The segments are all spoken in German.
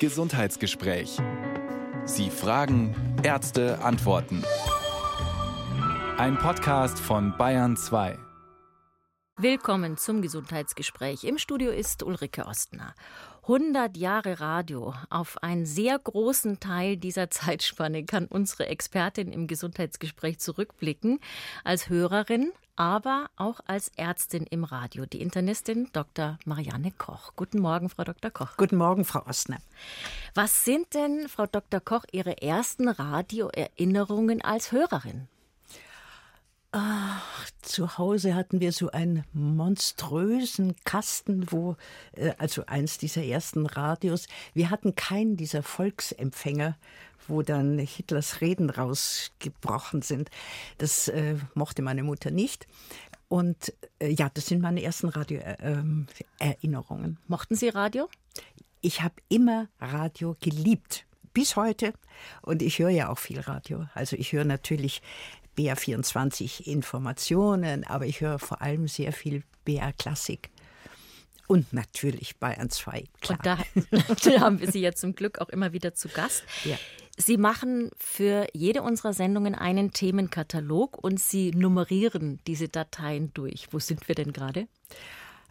Gesundheitsgespräch. Sie fragen, Ärzte antworten. Ein Podcast von Bayern 2. Willkommen zum Gesundheitsgespräch. Im Studio ist Ulrike Ostner. 100 Jahre Radio. Auf einen sehr großen Teil dieser Zeitspanne kann unsere Expertin im Gesundheitsgespräch zurückblicken. Als Hörerin, aber auch als Ärztin im Radio, die Internistin Dr. Marianne Koch. Guten Morgen, Frau Dr. Koch. Guten Morgen, Frau Ostner. Was sind denn, Frau Dr. Koch, Ihre ersten Radioerinnerungen als Hörerin? Ach, zu Hause hatten wir so einen monströsen Kasten, wo, äh, also eins dieser ersten Radios, wir hatten keinen dieser Volksempfänger, wo dann Hitlers Reden rausgebrochen sind. Das äh, mochte meine Mutter nicht. Und äh, ja, das sind meine ersten Radioerinnerungen. Ähm, äh, Mochten Sie Radio? Ich habe immer Radio geliebt bis heute. Und ich höre ja auch viel Radio. Also ich höre natürlich BR24 Informationen, aber ich höre vor allem sehr viel BR Klassik. Und natürlich Bayern 2. Klar. Und da, da, haben wir Sie ja zum Glück auch immer wieder zu Gast. Ja. Sie machen für jede unserer Sendungen einen Themenkatalog und Sie nummerieren diese Dateien durch. Wo sind wir denn gerade?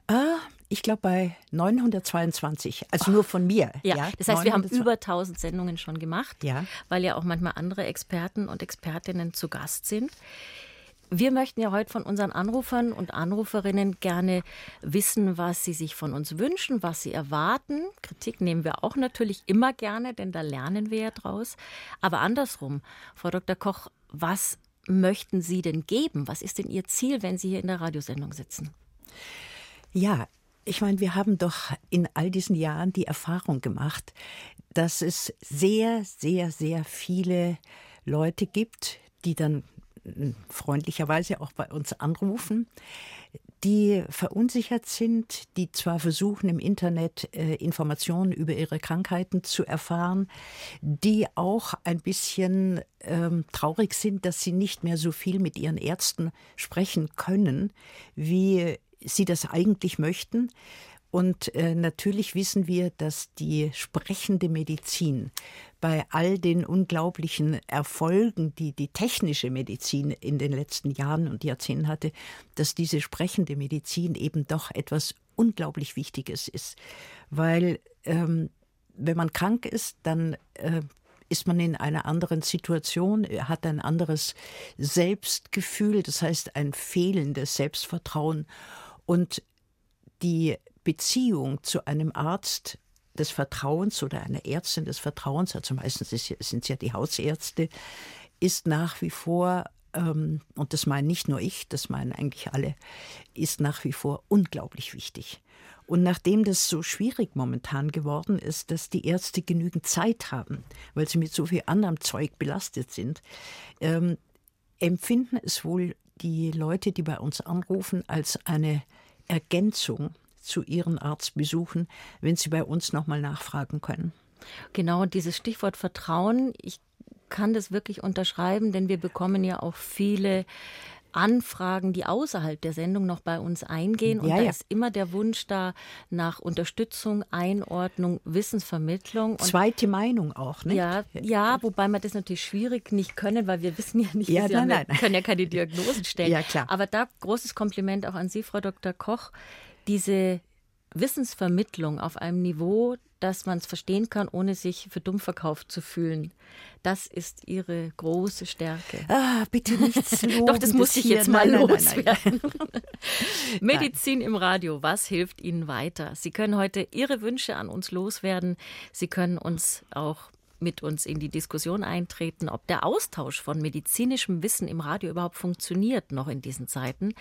Ah, ich glaube bei 922, also nur von mir. Ja, ja? das heißt, wir haben über 1000 Sendungen schon gemacht, ja. weil ja auch manchmal andere Experten und Expertinnen zu Gast sind. Wir möchten ja heute von unseren Anrufern und Anruferinnen gerne wissen, was sie sich von uns wünschen, was sie erwarten. Kritik nehmen wir auch natürlich immer gerne, denn da lernen wir ja draus. Aber andersrum, Frau Dr. Koch, was möchten Sie denn geben? Was ist denn Ihr Ziel, wenn Sie hier in der Radiosendung sitzen? Ja, ich meine, wir haben doch in all diesen Jahren die Erfahrung gemacht, dass es sehr, sehr, sehr viele Leute gibt, die dann freundlicherweise auch bei uns anrufen, die verunsichert sind, die zwar versuchen im Internet äh, Informationen über ihre Krankheiten zu erfahren, die auch ein bisschen ähm, traurig sind, dass sie nicht mehr so viel mit ihren Ärzten sprechen können, wie sie das eigentlich möchten. Und äh, natürlich wissen wir, dass die sprechende Medizin bei all den unglaublichen Erfolgen, die die technische Medizin in den letzten Jahren und Jahrzehnten hatte, dass diese sprechende Medizin eben doch etwas unglaublich Wichtiges ist. Weil ähm, wenn man krank ist, dann äh, ist man in einer anderen Situation, hat ein anderes Selbstgefühl, das heißt ein fehlendes Selbstvertrauen. Und die Beziehung zu einem Arzt des Vertrauens oder einer Ärztin des Vertrauens, also meistens sind es ja die Hausärzte, ist nach wie vor, ähm, und das meinen nicht nur ich, das meinen eigentlich alle, ist nach wie vor unglaublich wichtig. Und nachdem das so schwierig momentan geworden ist, dass die Ärzte genügend Zeit haben, weil sie mit so viel anderem Zeug belastet sind, ähm, empfinden es wohl die Leute, die bei uns anrufen, als eine Ergänzung zu ihren Arztbesuchen, wenn sie bei uns nochmal nachfragen können. Genau, dieses Stichwort Vertrauen, ich kann das wirklich unterschreiben, denn wir bekommen ja auch viele Anfragen, die außerhalb der Sendung noch bei uns eingehen. Und ja, da ja. ist immer der Wunsch da nach Unterstützung, Einordnung, Wissensvermittlung. Und Zweite Meinung auch, ne? Ja, ja, wobei man das natürlich schwierig nicht können, weil wir wissen ja nicht, ja, nein, nein. wir können ja keine Diagnosen stellen. Ja, klar. Aber da großes Kompliment auch an Sie, Frau Dr. Koch. Diese Wissensvermittlung auf einem Niveau, dass man es verstehen kann, ohne sich für dumm verkauft zu fühlen. Das ist ihre große Stärke. Ah, bitte nichts Doch, das muss ich jetzt mal nein, loswerden. Nein, nein, Medizin im Radio, was hilft Ihnen weiter? Sie können heute Ihre Wünsche an uns loswerden. Sie können uns auch mit uns in die Diskussion eintreten, ob der Austausch von medizinischem Wissen im Radio überhaupt funktioniert noch in diesen Zeiten.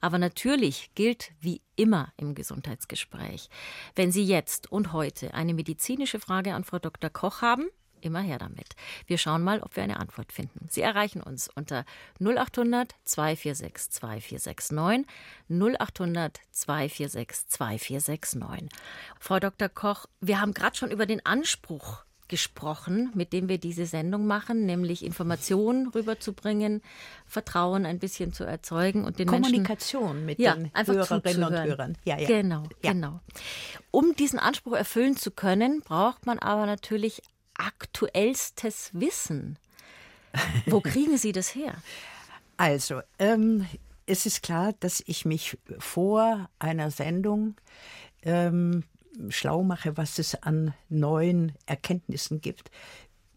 Aber natürlich gilt wie immer im Gesundheitsgespräch, wenn Sie jetzt und heute eine medizinische Frage an Frau Dr. Koch haben, immer her damit. Wir schauen mal, ob wir eine Antwort finden. Sie erreichen uns unter 0800 246 2469 0800 246 2469. Frau Dr. Koch, wir haben gerade schon über den Anspruch gesprochen, mit dem wir diese Sendung machen, nämlich Informationen rüberzubringen, Vertrauen ein bisschen zu erzeugen und den Kommunikation Menschen, mit ja, den einfach Hörerinnen und. Hörern. Ja, ja. Genau, Ja. genau. Um diesen Anspruch erfüllen zu können, braucht man aber natürlich aktuellstes Wissen. Wo kriegen Sie das her? Also, ähm, es ist klar, dass ich mich vor einer Sendung ähm, schlau mache, was es an neuen Erkenntnissen gibt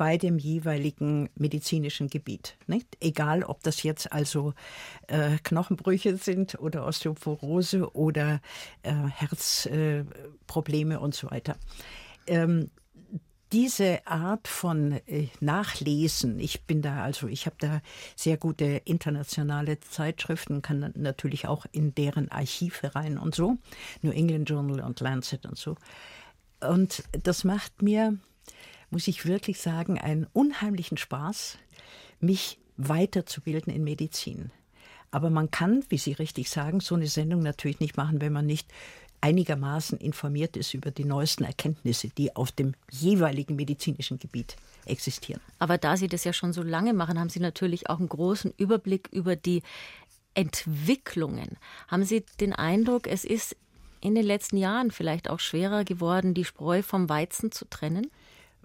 bei dem jeweiligen medizinischen Gebiet. Nicht? Egal, ob das jetzt also äh, Knochenbrüche sind oder Osteoporose oder äh, Herzprobleme äh, und so weiter. Ähm, diese Art von äh, Nachlesen, ich bin da also, ich habe da sehr gute internationale Zeitschriften, kann natürlich auch in deren Archive rein und so, New England Journal und Lancet und so. Und das macht mir, muss ich wirklich sagen, einen unheimlichen Spaß, mich weiterzubilden in Medizin. Aber man kann, wie Sie richtig sagen, so eine Sendung natürlich nicht machen, wenn man nicht einigermaßen informiert ist über die neuesten Erkenntnisse, die auf dem jeweiligen medizinischen Gebiet existieren. Aber da Sie das ja schon so lange machen, haben Sie natürlich auch einen großen Überblick über die Entwicklungen. Haben Sie den Eindruck, es ist in den letzten Jahren vielleicht auch schwerer geworden, die Spreu vom Weizen zu trennen?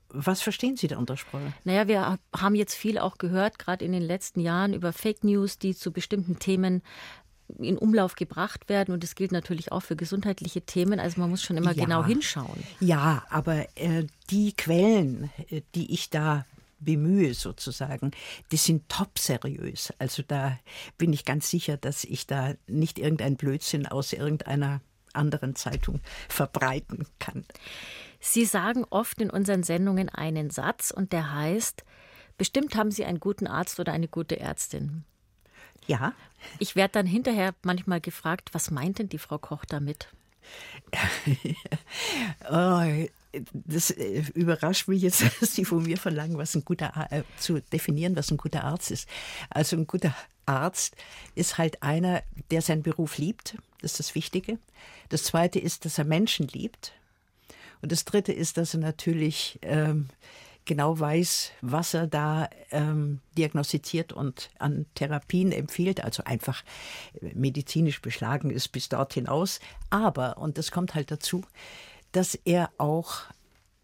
Was verstehen Sie da unter Spreu? Naja, wir haben jetzt viel auch gehört, gerade in den letzten Jahren, über Fake News, die zu bestimmten Themen in Umlauf gebracht werden. Und das gilt natürlich auch für gesundheitliche Themen. Also man muss schon immer Ja. genau hinschauen. Ja, aber äh, die Quellen, äh, die ich da bemühe sozusagen, die sind top seriös. Also da bin ich ganz sicher, dass ich da nicht irgendein Blödsinn aus irgendeiner anderen Zeitung verbreiten kann. Sie sagen oft in unseren Sendungen einen Satz und der heißt, bestimmt haben Sie einen guten Arzt oder eine gute Ärztin. Ja, Ich werde dann hinterher manchmal gefragt, was meint denn die Frau Koch damit? Oh, das äh, überrascht mich jetzt, dass Sie von mir verlangen, was ein guter Ar- äh, zu definieren, was ein guter Arzt ist. Also ein guter Arzt ist halt einer, der seinen Beruf liebt. Das ist das Wichtige. Das Zweite ist, dass er Menschen liebt. Und das Dritte ist, dass er natürlich ähm, genau weiß, was er da ähm, diagnostiziert und an Therapien empfiehlt. Also einfach äh, medizinisch beschlagen ist bis dort hinaus. Aber, und das kommt halt dazu, dass er auch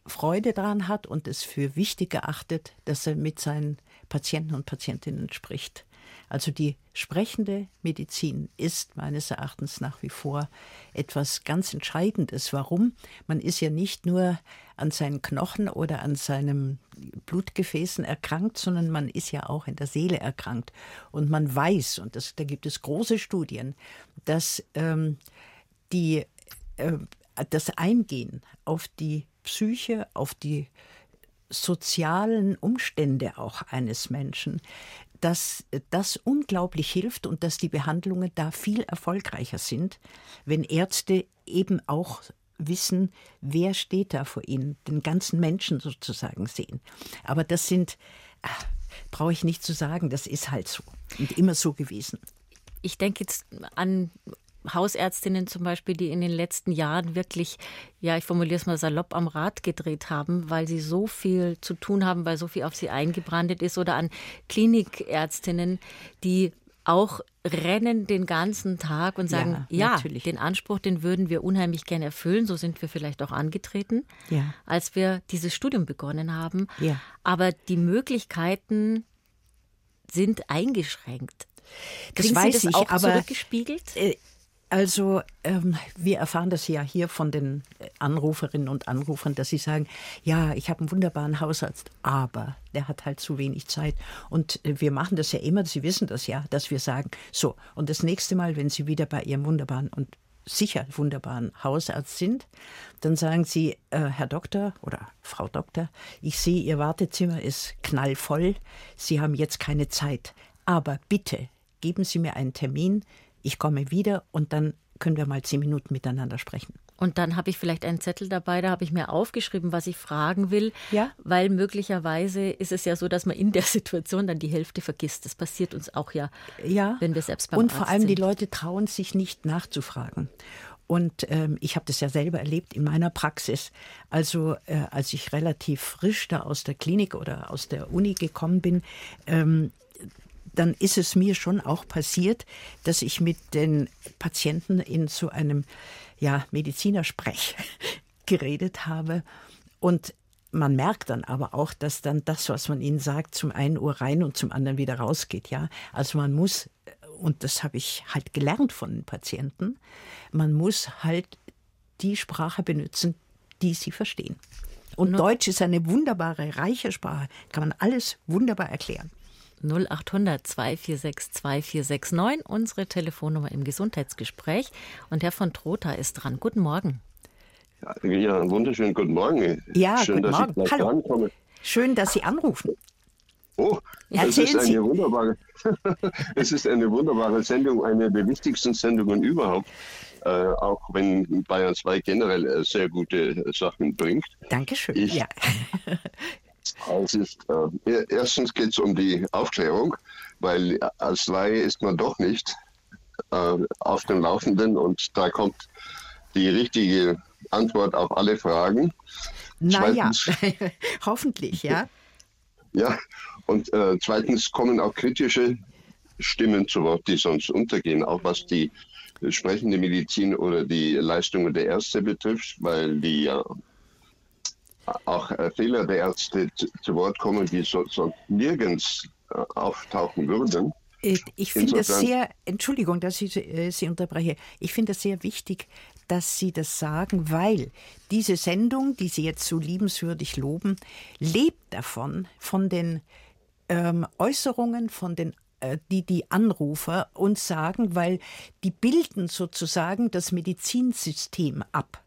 Freude daran hat und es für wichtig erachtet, dass er mit seinen Patienten und Patientinnen spricht. Also die sprechende Medizin ist meines Erachtens nach wie vor etwas ganz Entscheidendes. Warum? Man ist ja nicht nur an seinen Knochen oder an seinen Blutgefäßen erkrankt, sondern man ist ja auch in der Seele erkrankt. Und man weiß, und das, da gibt es große Studien, dass ähm, die, äh, das Eingehen auf die Psyche, auf die sozialen Umstände auch eines Menschen, dass das unglaublich hilft und dass die Behandlungen da viel erfolgreicher sind, wenn Ärzte eben auch wissen, wer steht da vor ihnen, den ganzen Menschen sozusagen sehen. Aber das sind, ah, brauche ich nicht zu sagen, das ist halt so und immer so gewesen. Ich denke jetzt an Hausärztinnen zum Beispiel, die in den letzten Jahren wirklich, ja, ich formuliere es mal salopp, am Rad gedreht haben, weil sie so viel zu tun haben, weil so viel auf sie eingebrandet ist. Oder an Klinikärztinnen, die auch rennen den ganzen Tag und sagen, Ja, ja, natürlich. den Anspruch, den würden wir unheimlich gerne erfüllen. So sind wir vielleicht auch angetreten, Ja. als wir dieses Studium begonnen haben. Ja. Aber die Möglichkeiten sind eingeschränkt. Das Kriegen weiß Sie das ich, auch aber zurückgespiegelt? Also, ähm, wir erfahren das ja hier von den äh, Anruferinnen und Anrufern, dass sie sagen, ja, ich habe einen wunderbaren Hausarzt, aber der hat halt zu wenig Zeit. Und äh, wir machen das ja immer, Sie wissen das ja, dass wir sagen, so, und das nächste Mal, wenn Sie wieder bei Ihrem wunderbaren und sicher wunderbaren Hausarzt sind, dann sagen Sie, äh, Herr Doktor oder Frau Doktor, ich sehe, Ihr Wartezimmer ist knallvoll, Sie haben jetzt keine Zeit, aber bitte geben Sie mir einen Termin, ich komme wieder und dann können wir mal zehn Minuten miteinander sprechen. Und dann habe ich vielleicht einen Zettel dabei, da habe ich mir aufgeschrieben, was ich fragen will. Ja. Weil möglicherweise ist es ja so, dass man in der Situation dann die Hälfte vergisst. Das passiert uns auch ja, Ja. wenn wir selbst beim Und vor Arzt allem die sind. Leute trauen sich nicht nachzufragen. Und ähm, ich habe das ja selber erlebt in meiner Praxis. Also äh, als ich relativ frisch da aus der Klinik oder aus der Uni gekommen bin, ähm, dann ist es mir schon auch passiert, dass ich mit den Patienten in so einem ja, Medizinersprech geredet habe. Und man merkt dann aber auch, dass dann das, was man ihnen sagt, zum einen Ohr rein und zum anderen wieder rausgeht. Ja, also man muss, und das habe ich halt gelernt von den Patienten, man muss halt die Sprache benutzen, die sie verstehen. Und Deutsch ist eine wunderbare, reiche Sprache, kann man alles wunderbar erklären. 0800 246 2469, unsere Telefonnummer im Gesundheitsgespräch. Und Herr von Trotha ist dran. Guten Morgen. Ja, wunderschönen guten Morgen. Ja, Schön, guten Morgen. Hallo. Rankomme. Schön, dass Sie anrufen. Oh, es ist, eine wunderbare, es ist eine wunderbare Sendung, eine der wichtigsten Sendungen überhaupt. Äh, auch wenn Bayern 2 generell äh, sehr gute Sachen bringt. Dankeschön. Ich, ja. Es ist, äh, erstens geht es um die Aufklärung, weil als Laie ist man doch nicht äh, auf dem Laufenden und da kommt die richtige Antwort auf alle Fragen. Naja, hoffentlich, ja. Ja, und äh, zweitens kommen auch kritische Stimmen zu Wort, die sonst untergehen, auch was die sprechende Medizin oder die Leistungen der Ärzte betrifft, weil die ja auch äh, Fehler der Ärzte zu, Wort kommen, die so, so nirgends äh, auftauchen würden. Äh, ich finde es sehr, Entschuldigung, dass ich äh, Sie unterbreche, ich finde es sehr wichtig, dass Sie das sagen, weil diese Sendung, die Sie jetzt so liebenswürdig loben, lebt davon, von den ähm, Äußerungen, von den äh, die die Anrufer uns sagen, weil die bilden sozusagen das Medizinsystem ab.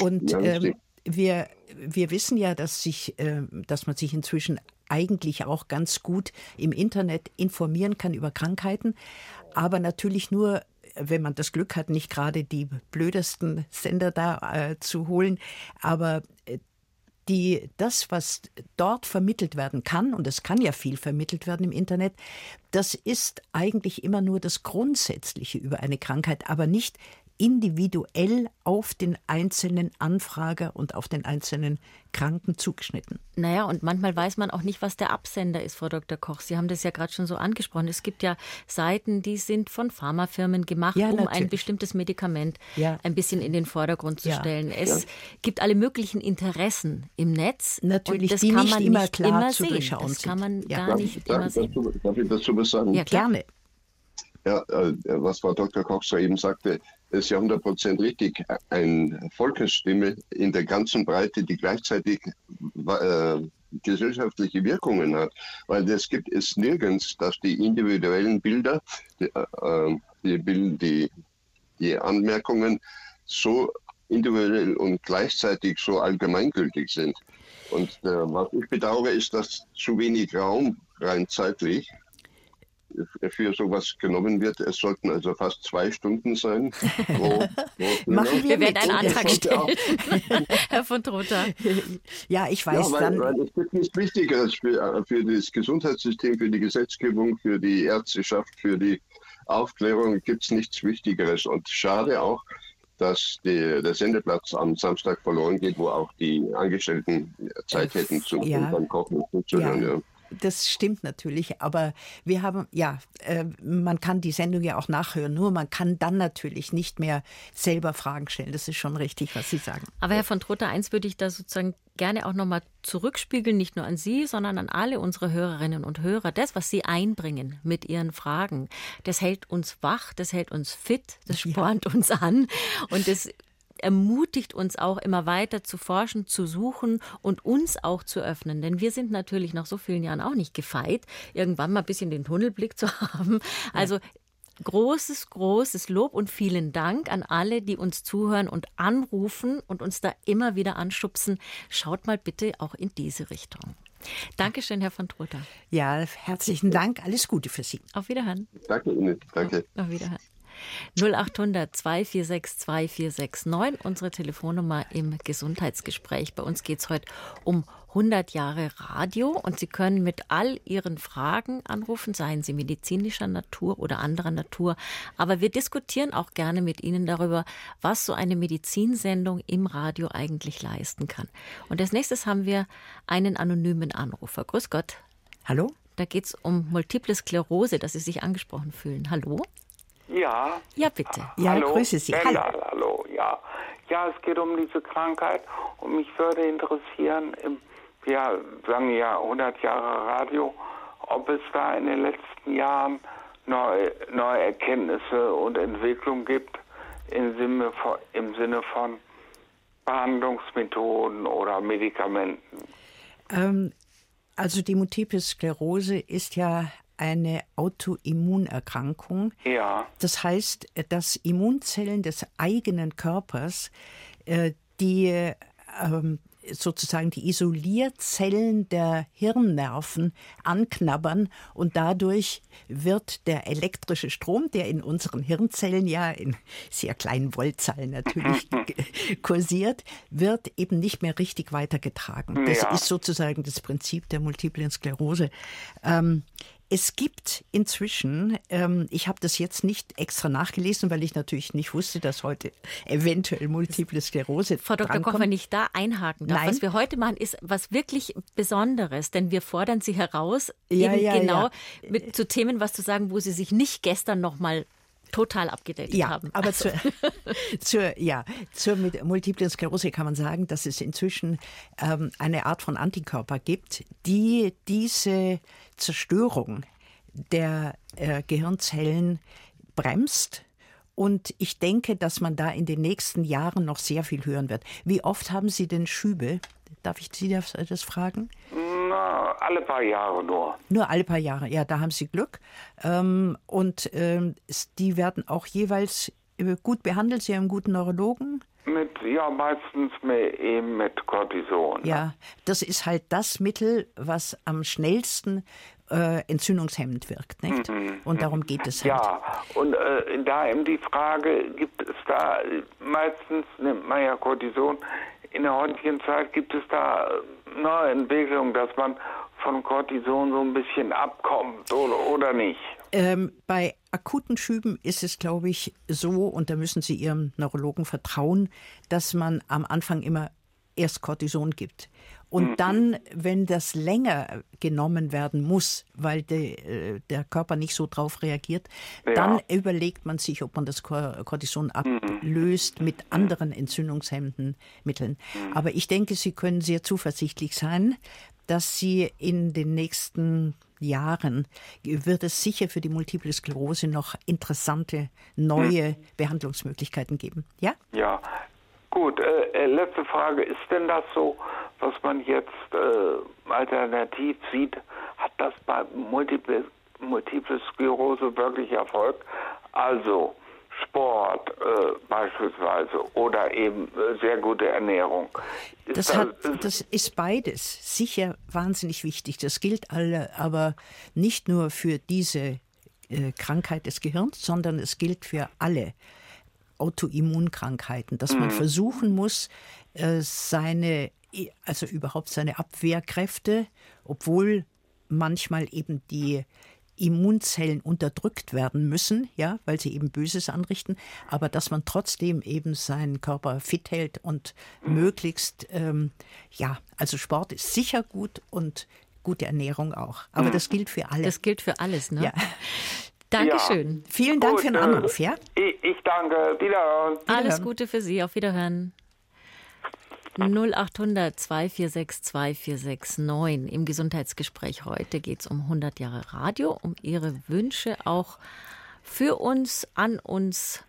Und ja, ähm, wir, wir wissen ja, dass, sich, äh, dass man sich inzwischen eigentlich auch ganz gut im Internet informieren kann über Krankheiten, aber natürlich nur wenn man das Glück hat, nicht gerade die blödesten Sender da äh, zu holen, aber äh, die, das, was dort vermittelt werden kann, und es kann ja viel vermittelt werden im Internet, das ist eigentlich immer nur das Grundsätzliche über eine Krankheit, aber nicht individuell auf den einzelnen Anfrager und auf den einzelnen Kranken zugeschnitten. Naja, und manchmal weiß man auch nicht, was der Absender ist, Frau Dr. Koch. Sie haben das ja gerade schon so angesprochen. Es gibt ja Seiten, die sind von Pharmafirmen gemacht, ja, um natürlich. ein bestimmtes Medikament ja. ein bisschen in den Vordergrund zu ja. stellen. Es gibt alle möglichen Interessen im Netz. Natürlich, und das die kann nicht man immer nicht klar immer zu sehen. durchschauen Das kann man gar darf, nicht darf, immer sehen. Dazu, darf ich dazu was sagen? Ja, gerne. Ja, äh, was Frau Dr. Koch soeben sagte, ist ja 100 Prozent richtig. Eine Volksstimme in der ganzen Breite, die gleichzeitig äh, gesellschaftliche Wirkungen hat. Weil es gibt es nirgends, dass die individuellen Bilder, die, äh, die, die, die Anmerkungen so individuell und gleichzeitig so allgemeingültig sind. Und äh, was ich bedauere, ist, dass zu wenig Raum rein zeitlich für sowas genommen wird. Es sollten also fast zwei Stunden sein. Pro, pro Machen wir, wir werden einen Antrag stellen, Herr von Trotha. Ja, ich weiß ja, weil, dann. Weil es gibt nichts Wichtigeres für, äh, für das Gesundheitssystem, für die Gesetzgebung, für die Ärzteschaft, für die Aufklärung gibt es nichts Wichtigeres. Und schade auch, dass die, der Sendeplatz am Samstag verloren geht, wo auch die Angestellten Zeit hätten zum ja. Kochen und zu ja. Das stimmt natürlich, aber wir haben, ja, äh, man kann die Sendung ja auch nachhören, nur man kann dann natürlich nicht mehr selber Fragen stellen. Das ist schon richtig, was Sie sagen. Aber Herr von Trotter, eins würde ich da sozusagen gerne auch nochmal zurückspiegeln, nicht nur an Sie, sondern an alle unsere Hörerinnen und Hörer. Das, was Sie einbringen mit Ihren Fragen, das hält uns wach, das hält uns fit, das spornt ja. uns an und das ermutigt uns auch immer weiter zu forschen, zu suchen und uns auch zu öffnen. Denn wir sind natürlich nach so vielen Jahren auch nicht gefeit, irgendwann mal ein bisschen den Tunnelblick zu haben. Also großes, großes Lob und vielen Dank an alle, die uns zuhören und anrufen und uns da immer wieder anschubsen. Schaut mal bitte auch in diese Richtung. Dankeschön, Herr von Trotha. Ja, herzlichen Dank. Alles Gute für Sie. Auf Wiederhören. Danke Ihnen. Danke. Auf Wiederhören. 0800 246 2469, unsere Telefonnummer im Gesundheitsgespräch. Bei uns geht es heute um 100 Jahre Radio und Sie können mit all Ihren Fragen anrufen, seien sie medizinischer Natur oder anderer Natur. Aber wir diskutieren auch gerne mit Ihnen darüber, was so eine Medizinsendung im Radio eigentlich leisten kann. Und als nächstes haben wir einen anonymen Anrufer. Grüß Gott. Hallo? Da geht es um multiple Sklerose, dass Sie sich angesprochen fühlen. Hallo? Ja. Ja, bitte. Ja, hallo. grüße Sie. Hallo. hallo. Ja. ja, es geht um diese Krankheit und mich würde interessieren, im wir sagen ja 100 Jahre Radio, ob es da in den letzten Jahren neue, neue Erkenntnisse und Entwicklungen gibt im Sinne, von, im Sinne von Behandlungsmethoden oder Medikamenten. Ähm, also die Multiple Sklerose ist ja eine Autoimmunerkrankung. Ja. Das heißt, dass Immunzellen des eigenen Körpers, äh, die ähm, sozusagen die Isolierzellen der Hirnnerven anknabbern und dadurch wird der elektrische Strom, der in unseren Hirnzellen ja in sehr kleinen Voltzahlen natürlich kursiert, wird eben nicht mehr richtig weitergetragen. Das ja. ist sozusagen das Prinzip der multiplen Sklerose. Ähm, es gibt inzwischen, ähm, ich habe das jetzt nicht extra nachgelesen, weil ich natürlich nicht wusste, dass heute eventuell Multiple Sklerose. Frau Dr. Koch, wenn ich da einhaken darf, Nein. was wir heute machen, ist was wirklich Besonderes, denn wir fordern Sie heraus, ja, eben ja, genau ja. Mit, zu Themen was zu sagen, wo Sie sich nicht gestern noch mal total abgedatet ja, haben. Aber also. zur, zur, ja, zur Multiplen Sklerose kann man sagen, dass es inzwischen ähm, eine Art von Antikörper gibt, die diese Zerstörung der äh, Gehirnzellen bremst. Und ich denke, dass man da in den nächsten Jahren noch sehr viel hören wird. Wie oft haben Sie denn Schübe? Darf ich Sie das, das fragen? Na, alle paar Jahre nur. Nur alle paar Jahre, ja, da haben Sie Glück. Ähm, und ähm, die werden auch jeweils äh, gut behandelt. Sie haben einen guten Neurologen. Mit, ja, meistens mit, eben mit Cortison. Ja, das ist halt das Mittel, was am schnellsten äh, entzündungshemmend wirkt, nicht? Mhm. Und darum geht es halt. Ja, und äh, da eben die Frage, gibt es da, meistens nimmt man ja Cortison, in der heutigen Zeit gibt es da neue Entwicklungen, dass man von Cortison so ein bisschen abkommt oder, oder nicht? Ähm, bei akuten Schüben ist es, glaube ich, so, und da müssen Sie Ihrem Neurologen vertrauen, dass man am Anfang immer erst Cortison gibt. Und mhm. dann, wenn das länger genommen werden muss, weil de, äh, der Körper nicht so drauf reagiert, ja. dann überlegt man sich, ob man das Cortison ablöst mhm. mit anderen entzündungshemmenden Mitteln. Mhm. Aber ich denke, Sie können sehr zuversichtlich sein, dass Sie in den nächsten Jahren wird es sicher für die Multiple Sklerose noch interessante neue Behandlungsmöglichkeiten geben. Ja? Ja. Gut, äh, letzte Frage. Ist denn das so, was man jetzt äh, alternativ sieht? Hat das bei Multiple, Multiple Sklerose wirklich Erfolg? Also, Sport äh, beispielsweise oder eben äh, sehr gute Ernährung. Ist das, hat, das ist beides sicher wahnsinnig wichtig. Das gilt alle, aber nicht nur für diese äh, Krankheit des Gehirns, sondern es gilt für alle Autoimmunkrankheiten, dass man mhm. versuchen muss, äh, seine, also überhaupt seine Abwehrkräfte, obwohl manchmal eben die Immunzellen unterdrückt werden müssen, ja, weil sie eben Böses anrichten, aber dass man trotzdem eben seinen Körper fit hält und mhm. möglichst, ähm, ja, also Sport ist sicher gut und gute Ernährung auch. Aber mhm. das gilt für alle. Das gilt für alles, ne? Ja. Dankeschön. Ja. Vielen Dank Gut, für den Anruf, ja? Ich, ich danke. Wiederhören. Alles Gute für Sie. Auf Wiederhören. 0800 246 2469. Im Gesundheitsgespräch heute geht es um 100 Jahre Radio, um Ihre Wünsche auch für uns, an uns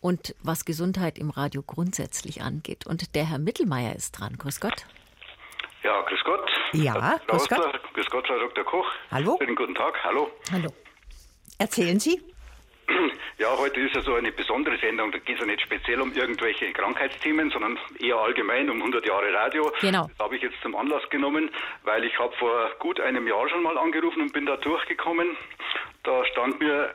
und was Gesundheit im Radio grundsätzlich angeht. Und der Herr Mittelmeier ist dran. Grüß Gott. Ja, grüß Gott. Ja, grüß Gott. Grüß Gott, Herr Dr. Koch. Hallo. Schönen guten Tag. Hallo. Hallo. Erzählen Sie. Ja, heute ist ja so eine besondere Sendung. Da geht es ja nicht speziell um irgendwelche Krankheitsthemen, sondern eher allgemein um 100 Jahre Radio. Genau. Das habe ich jetzt zum Anlass genommen, weil ich habe vor gut einem Jahr schon mal angerufen und bin da durchgekommen. Da stand mir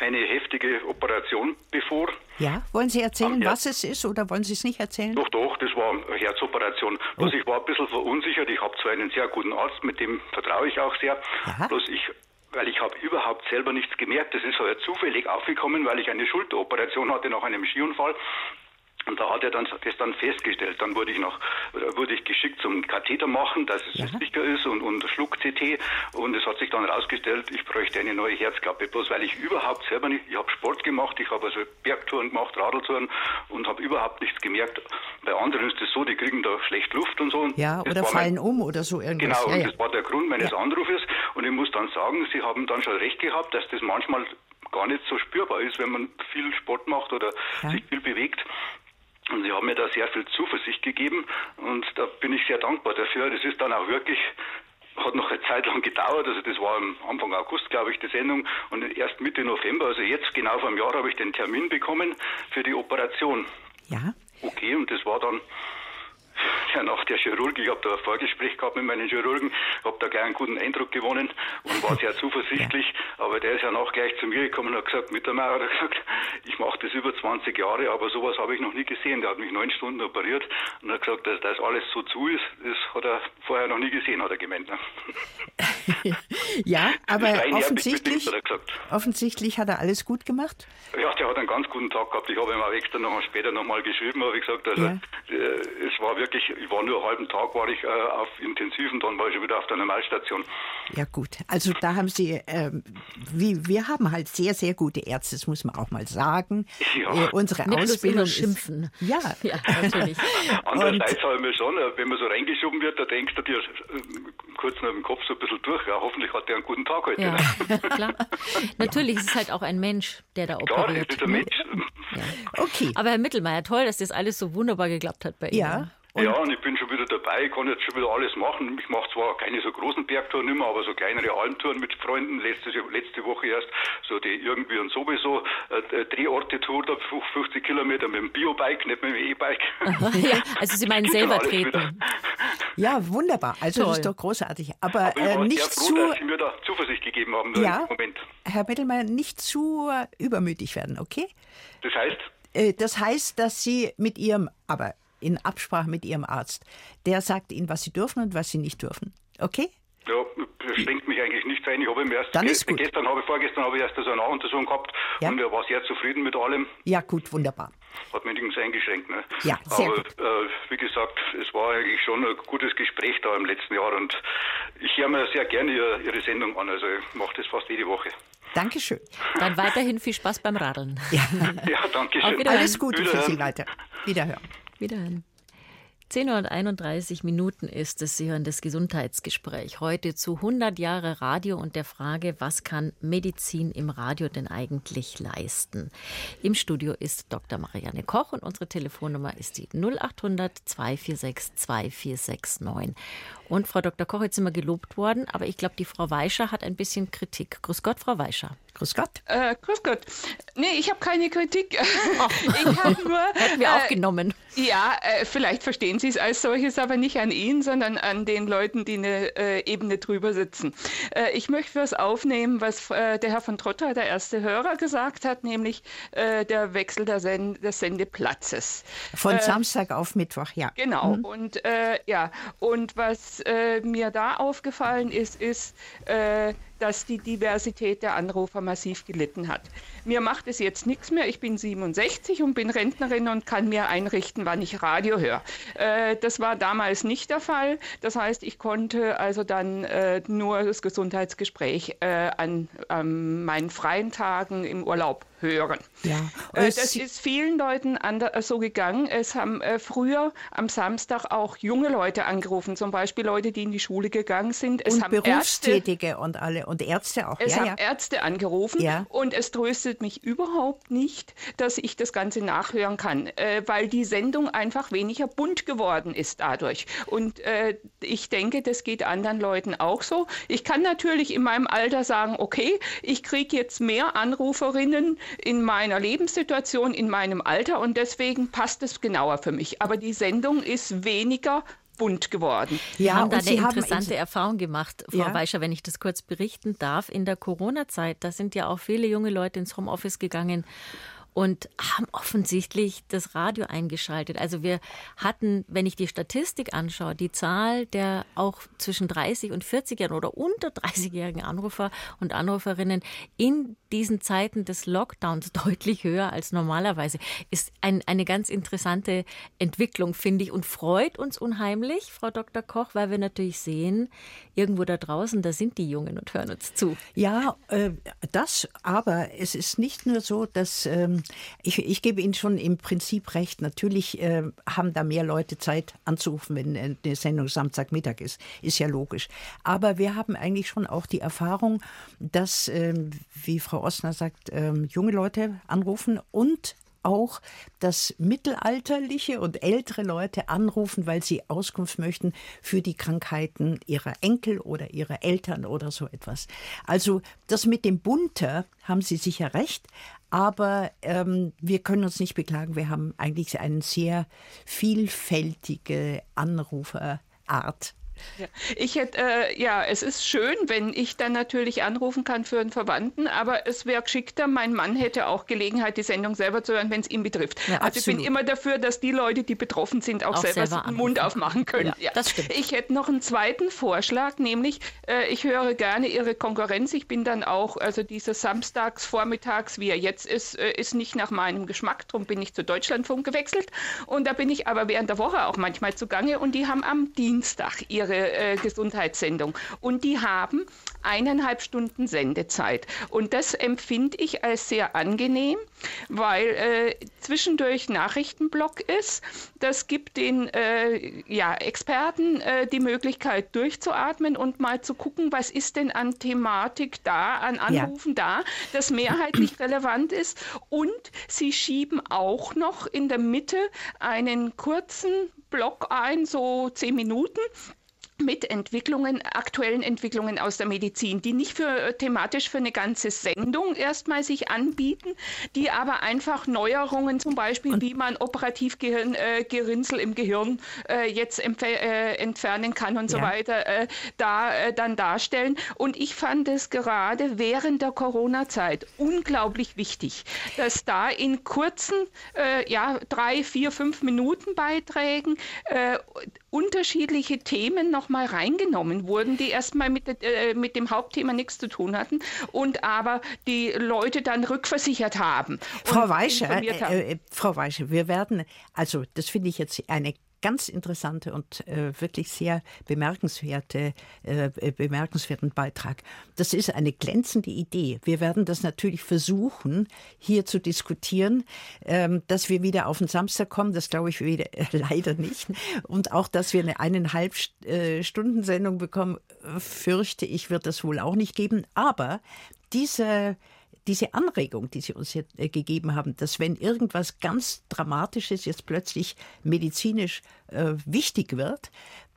eine heftige Operation bevor. Ja, wollen Sie erzählen, Ja. was es ist oder wollen Sie es nicht erzählen? Doch, doch, das war eine Herzoperation. Bloß Oh. ich war ein bisschen verunsichert. Ich habe zwar einen sehr guten Arzt, mit dem vertraue ich auch sehr. Ja. Bloß ich, weil ich habe überhaupt selber nichts gemerkt. Das ist halt zufällig aufgekommen, weil ich eine Schulteroperation hatte nach einem Skiunfall. Und da hat er dann das dann festgestellt. Dann wurde ich noch äh, wurde ich geschickt zum Katheter machen, dass es Ja. sicher ist und, und Schluck-CT. Und es hat sich dann herausgestellt, ich bräuchte eine neue Herzklappe. Bloß weil ich überhaupt selber nicht, ich habe Sport gemacht, ich habe also Bergtouren gemacht, Radltouren und habe überhaupt nichts gemerkt. Bei anderen ist es so, die kriegen da schlecht Luft und so. Und Ja, oder war mein- fallen um oder so irgendwas. Genau, ja, und ja. das war der Grund meines. Anrufes. Und ich muss dann sagen, Sie haben dann schon recht gehabt, dass das manchmal gar nicht so spürbar ist, wenn man viel Sport macht oder sich viel bewegt. Und Sie haben mir da sehr viel Zuversicht gegeben und da bin ich sehr dankbar dafür. Das ist dann auch wirklich, hat noch eine Zeit lang gedauert, also das war am Anfang August, glaube ich, die Sendung und erst Mitte November, also jetzt genau vor einem Jahr, habe ich den Termin bekommen für die Operation. ja. Okay, und das war dann ja, nach der Chirurgie, ich habe da ein Vorgespräch gehabt mit meinen Chirurgen, habe da gleich einen guten Eindruck gewonnen und war sehr zuversichtlich. Aber der ist ja noch gleich zu mir gekommen und hat gesagt, Mittermeier hat er gesagt, ich mache das über 20 Jahre, aber sowas habe ich noch nie gesehen. Der hat mich neun Stunden operiert und hat gesagt, dass das alles so zu ist, das hat er vorher noch nie gesehen, hat er gemeint. Ne? ja, aber offensichtlich, hat er offensichtlich hat er alles gut gemacht. Ja, der hat einen ganz guten Tag gehabt. Ich habe ihm auch extra noch später nochmal geschrieben, habe ich gesagt, also Ja. äh, es war wirklich, ich war nur einen halben Tag war ich äh, auf Intensiv und dann war ich wieder auf der Normalstation. Ja gut, also da haben Sie, ähm, wie, wir haben halt sehr, sehr gute Ärzte, das muss man auch mal sagen. Ja. Äh, unsere Nicht Ausbildung ist, schimpfen. Ja, Ja, natürlich. Andererseits habe ich mir schon, äh, wenn man so reingeschoben wird, da denkst du dir äh, kurz noch im Kopf so ein bisschen durch, ja, hoffentlich hat der einen guten Tag heute. Ja, ne? klar. Natürlich ist es halt auch ein Mensch, der da Klar, operiert. das ist ein? Mensch. okay. Aber Herr Mittelmeier, toll, dass das alles so wunderbar geklappt hat bei Ihnen. Ja, und ja, und ich bin schon wieder dabei, ich kann jetzt schon wieder alles machen. Ich mache zwar keine so großen Bergtouren mehr, aber so kleinere Almtouren mit Freunden. Letzte, letzte Woche erst so die irgendwie und sowieso äh, Drehorte-Tour, da 50 Kilometer mit dem Biobike, nicht mit dem E-Bike. Ja, also Sie meinen selber treten. wieder. ja, wunderbar. Also das Toll. ist doch großartig. Aber, Aber ich äh, nicht sehr froh, zu, dass Sie mir da Zuversicht gegeben haben Ja. im Moment. Herr Mittelmeier, nicht zu äh, übermütig werden, okay? Das heißt, Äh, Das heißt, dass Sie mit Ihrem, aber in Absprache mit Ihrem Arzt, der sagt Ihnen, was Sie dürfen und was Sie nicht dürfen. Okay? Ja, das schränkt mich eigentlich nicht ein. Ich habe ihm erst Dann ist gut. gestern, habe, vorgestern habe ich erst so eine Nachuntersuchung gehabt Ja. und er war sehr zufrieden mit allem. Ja, gut, wunderbar. Hat mich nirgends eingeschränkt. Ne? Ja, sehr Aber gut. Äh, wie gesagt, es war eigentlich schon ein gutes Gespräch da im letzten Jahr und ich höre mir sehr gerne Ihre, Ihre Sendung an. Also ich mache das fast jede Woche. Dankeschön. Dann weiterhin viel Spaß beim Radeln. Ja, Ja, danke schön. Alles Gute für. Sie weiter. Wiederhören. Wiederhören. 10 Uhr und 31 Minuten ist es. Sie hören das Gesundheitsgespräch heute zu 100 Jahre Radio und der Frage, was kann Medizin im Radio denn eigentlich leisten? Im Studio ist Dr. Marianne Koch und unsere Telefonnummer ist die 0800 246 2469. Und Frau Dr. Koch, jetzt sind wir gelobt worden, aber ich glaube, die Frau Weischer hat ein bisschen Kritik. Grüß Gott, Frau Weischer. Grüß Gott. Äh, grüß Gott. Nee, ich habe keine Kritik. ich habe nur. Hätten wir äh, auch genommen. Ja, äh, vielleicht verstehen Sie es als solches, aber nicht an Ihnen, sondern an den Leuten, die eine äh, Ebene drüber sitzen. Äh, ich möchte was aufnehmen, was äh, der Herr von Trotter, der erste Hörer, gesagt hat, nämlich äh, der Wechsel der Sen des Sendeplatzes. Von Samstag auf Mittwoch, ja. Genau. Und äh, ja, und was äh, mir da aufgefallen ist, ist, äh, dass die Diversität der Anrufer massiv gelitten hat. Mir macht es jetzt nichts mehr. Ich bin 67 und bin Rentnerin und kann mir einrichten, wann ich Radio höre. Äh, das war damals nicht der Fall. Das heißt, ich konnte also dann äh, nur das Gesundheitsgespräch äh, an, an meinen freien Tagen im Urlaub hören. Ja. Äh, das ist vielen Leuten ander, so gegangen. Es haben äh, früher am Samstag auch junge Leute angerufen, zum Beispiel Leute, die in die Schule gegangen sind. Es und haben Ärzte, Berufstätige und alle und Ärzte auch. es ja, haben ja. Ärzte angerufen Ja. und es tröstet mich überhaupt nicht, dass ich das Ganze nachhören kann, äh, weil die Sendung einfach weniger bunt geworden ist dadurch. Und äh, ich denke, das geht anderen Leuten auch so. Ich kann natürlich in meinem Alter sagen, okay, ich kriege jetzt mehr Anruferinnen, in meiner Lebenssituation, in meinem Alter und deswegen passt es genauer für mich. Aber die Sendung ist weniger bunt geworden. Wir ja, haben da eine Sie interessante Erfahrung gemacht, Frau ja. Weischer, wenn ich das kurz berichten darf. In der Corona-Zeit, da sind ja auch viele junge Leute ins Homeoffice gegangen und haben offensichtlich das Radio eingeschaltet. Also wir hatten, wenn ich die Statistik anschaue, die Zahl der auch zwischen 30 und 40 Jahren oder unter 30-jährigen Anrufer und Anruferinnen in diesen Zeiten des Lockdowns deutlich höher als normalerweise. Ist ein, eine ganz interessante Entwicklung, finde ich, und freut uns unheimlich, Frau Dr. Koch, weil wir natürlich sehen, irgendwo da draußen, da sind die Jungen und hören uns zu. Ja, äh, das, aber es ist nicht nur so, dass ähm, ich, ich gebe Ihnen schon im Prinzip recht. Natürlich äh, haben da mehr Leute Zeit anzurufen, wenn eine Sendung Samstagmittag ist. Ist ja logisch. Aber wir haben eigentlich schon auch die Erfahrung, dass, äh, wie Frau Osner sagt, äh, junge Leute anrufen und auch, dass mittelalterliche und ältere Leute anrufen, weil sie Auskunft möchten für die Krankheiten ihrer Enkel oder ihrer Eltern oder so etwas. Also das mit dem Bunter haben Sie sicher recht, aber ähm, wir können uns nicht beklagen. Wir haben eigentlich eine sehr vielfältige Anruferart ja. Ich hätte, äh, ja, es ist schön, wenn ich dann natürlich anrufen kann für einen Verwandten, aber es wäre geschickter, mein Mann hätte auch Gelegenheit, die Sendung selber zu hören, wenn es ihn betrifft. Ja, also ich bin immer dafür, dass die Leute, die betroffen sind, auch, auch selber, selber den Mund aufmachen können. Ja, Das stimmt. Ich hätte noch einen zweiten Vorschlag, nämlich äh, ich höre gerne Ihre Konkurrenz. Ich bin dann auch, also dieser Samstags, Vormittags, wie er jetzt ist, äh, ist nicht nach meinem Geschmack. Darum bin ich zu Deutschlandfunk gewechselt. Und da bin ich aber während der Woche auch manchmal zugange und die haben am Dienstag ihre ihre äh, Gesundheitssendung. Und die haben eineinhalb Stunden Sendezeit. Und das empfinde ich als sehr angenehm, weil äh, zwischendurch Nachrichtenblock ist. Das gibt den äh, ja, Experten äh, die Möglichkeit durchzuatmen und mal zu gucken, was ist denn an Thematik da, an Anrufen ja. da, das mehrheitlich relevant ist. Und sie schieben auch noch in der Mitte einen kurzen Block ein, so zehn Minuten mit Entwicklungen, aktuellen Entwicklungen aus der Medizin, die nicht für äh, thematisch für eine ganze Sendung erstmal sich anbieten, die aber einfach Neuerungen, zum Beispiel, Und wie man operativ Gehirn, äh, Gerinnsel im Gehirn äh, jetzt äh, entfernen kann und ja. so weiter, äh, da äh, dann darstellen. Und ich fand es gerade während der Corona-Zeit unglaublich wichtig, dass da in kurzen, ja, drei, vier, fünf Minuten Beiträgen unterschiedliche Themen nochmal reingenommen wurden, die erstmal mit, äh, mit dem Hauptthema nichts zu tun hatten und aber die Leute dann rückversichert haben. Frau Weischer, äh, äh, Frau Weischer, wir werden, also das finde ich jetzt eine ganz interessante und äh, wirklich sehr bemerkenswerte, äh, bemerkenswerten Beitrag. Das ist eine glänzende Idee. Wir werden das natürlich versuchen, hier zu diskutieren, ähm, dass wir wieder auf den Samstag kommen. Das glaube ich wieder, äh, leider nicht. Und auch, dass wir eine eineinhalb äh, Stunden Sendung bekommen, fürchte ich, wird das wohl auch nicht geben. Aber diese diese Anregung, die Sie uns jetzt äh, gegeben haben, dass wenn irgendwas ganz Dramatisches jetzt plötzlich medizinisch äh, wichtig wird,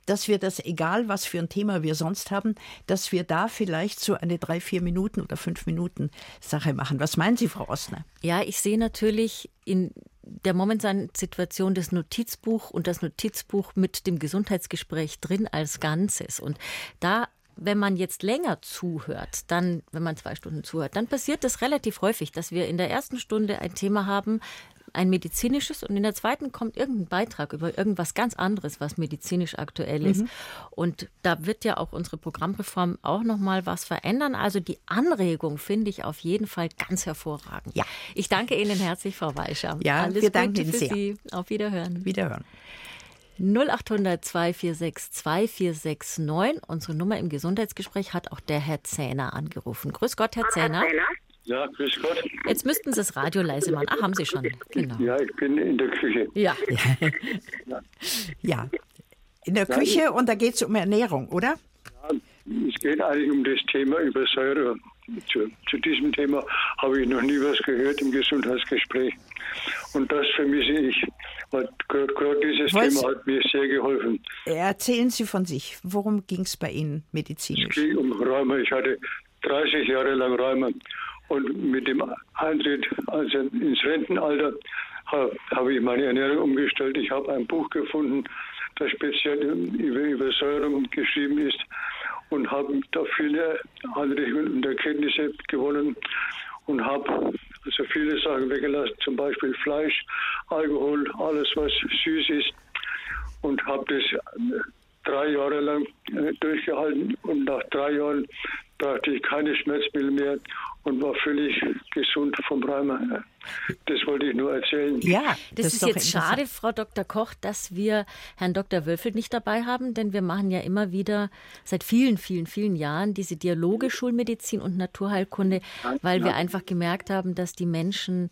dass wir das, egal was für ein Thema wir sonst haben, dass wir da vielleicht so eine drei, vier Minuten oder fünf Minuten Sache machen. Was meinen Sie, Frau Osner? Ja, ich sehe natürlich in der momentanen Situation das Notizbuch und das Notizbuch mit dem Gesundheitsgespräch drin als Ganzes. Und da wenn man jetzt länger zuhört, dann, wenn man zwei Stunden zuhört, dann passiert das relativ häufig, dass wir in der ersten Stunde ein Thema haben, ein medizinisches und in der zweiten kommt irgendein Beitrag über irgendwas ganz anderes, was medizinisch aktuell ist. Mhm. Und da wird ja auch unsere Programmreform auch noch mal was verändern. Also die Anregung finde ich auf jeden Fall ganz hervorragend. Ja. Ich danke Ihnen herzlich, Frau Weischer. Ja, Alles wir danken Ihnen sehr. Sie. Auf Wiederhören. Wiederhören. 0800 246 2469. Unsere Nummer im Gesundheitsgespräch hat auch der Herr Zähner angerufen. Grüß Gott, Herr Zähner. Ja, grüß Gott. Jetzt müssten Sie das Radio leise machen. Ach, haben Sie schon. Genau. Ja, ich bin in der Küche. Ja. ja. In der Küche und da geht es um Ernährung, oder? Ja, es geht eigentlich um das Thema Übersäuerung. Zu, zu diesem Thema habe ich noch nie was gehört im Gesundheitsgespräch. Und das vermisse ich. Gerade dieses Was? Thema hat mir sehr geholfen. Erzählen Sie von sich. Worum ging es bei Ihnen medizinisch? Es ging um Rheuma. Ich hatte 30 Jahre lang Rheuma. Und mit dem Eintritt also ins Rentenalter habe ich meine Ernährung umgestellt. Ich habe ein Buch gefunden, das speziell über Übersäuerung geschrieben ist und habe da viele Anregungen und Erkenntnisse gewonnen und habe also viele Sachen weggelassen, zum Beispiel Fleisch, Alkohol, alles was süß ist. Und habe das drei Jahre lang äh, durchgehalten. Und nach drei Jahren brauchte ich keine Schmerzmittel mehr und war völlig gesund vom Rheuma. Das wollte ich nur erzählen. Ja, das, das ist, ist jetzt schade, Frau Dr. Koch, dass wir Herrn Dr. Wölfel nicht dabei haben, denn wir machen ja immer wieder seit vielen, vielen, vielen Jahren diese Dialoge Schulmedizin und Naturheilkunde, weil wir einfach gemerkt haben, dass die Menschen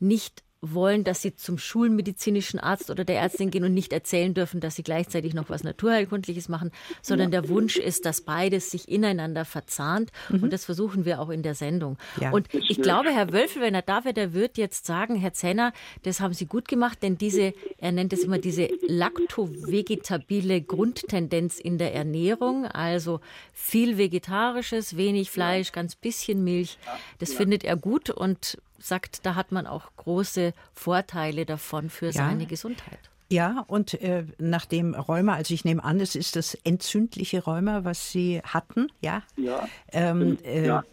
nicht wollen, dass sie zum schulmedizinischen Arzt oder der Ärztin gehen und nicht erzählen dürfen, dass sie gleichzeitig noch was Naturheilkundliches machen, sondern der Wunsch ist, dass beides sich ineinander verzahnt. Mhm. Und das versuchen wir auch in der Sendung. Ja. Und ich glaube, Herr Wölfel, wenn er da wäre, der wird jetzt sagen, Herr Zenner, das haben Sie gut gemacht, denn diese, er nennt es immer diese laktovegetabile Grundtendenz in der Ernährung, also viel Vegetarisches, wenig Fleisch, ganz bisschen Milch, das findet er gut und sagt, da hat man auch große Vorteile davon für ja. seine Gesundheit. Ja, und äh, nach dem Rheuma, also ich nehme an, es ist das entzündliche Rheuma, was Sie hatten, ja? Ja. Ähm, äh, ja.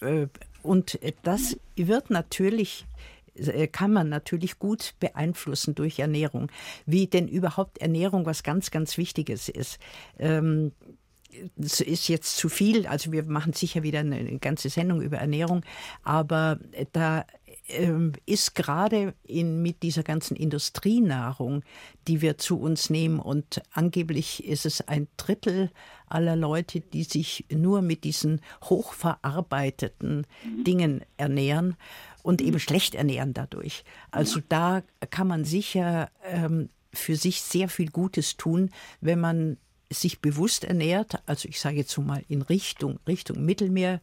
Äh, und das wird natürlich äh, kann man natürlich gut beeinflussen durch Ernährung. Wie denn überhaupt Ernährung was ganz, ganz Wichtiges ist. Ähm, ist jetzt zu viel, also wir machen sicher wieder eine ganze Sendung über Ernährung, aber da ähm, ist gerade in, mit dieser ganzen Industrienahrung, die wir zu uns nehmen, und angeblich ist es ein Drittel aller Leute, die sich nur mit diesen hochverarbeiteten Dingen ernähren und eben schlecht ernähren dadurch. Also da kann man sicher ähm, für sich sehr viel Gutes tun, wenn man sich bewusst ernährt, also ich sage jetzt so mal in Richtung, Richtung Mittelmeerküche,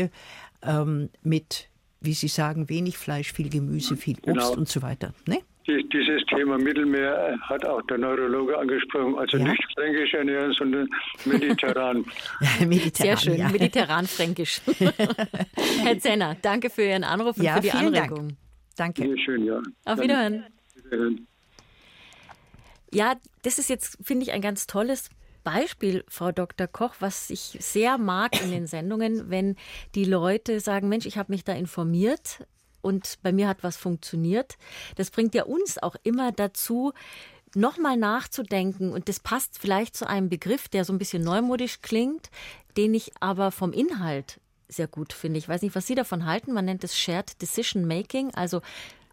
ähm, ähm, mit, wie Sie sagen, wenig Fleisch, viel Gemüse, viel Obst genau. und so weiter. Ne? Dieses Thema Mittelmeer hat auch der Neurologe angesprochen, also ja? nicht fränkisch ernähren, sondern mediterran. mediterran Sehr schön, ja. mediterran-fränkisch. Herr Zenner, danke für Ihren Anruf und ja, für die Anregung. Dank. Danke. Sehr schön, ja. Auf Wiederhören. Wiederhören. Ja, das ist jetzt, finde ich, ein ganz tolles Beispiel, Frau Dr. Koch, was ich sehr mag in den Sendungen, wenn die Leute sagen, Mensch, ich habe mich da informiert und bei mir hat was funktioniert. Das bringt ja uns auch immer dazu, nochmal nachzudenken. Und das passt vielleicht zu einem Begriff, der so ein bisschen neumodisch klingt, den ich aber vom Inhalt sehr gut finde. Ich weiß nicht, was Sie davon halten. Man nennt es Shared Decision Making, also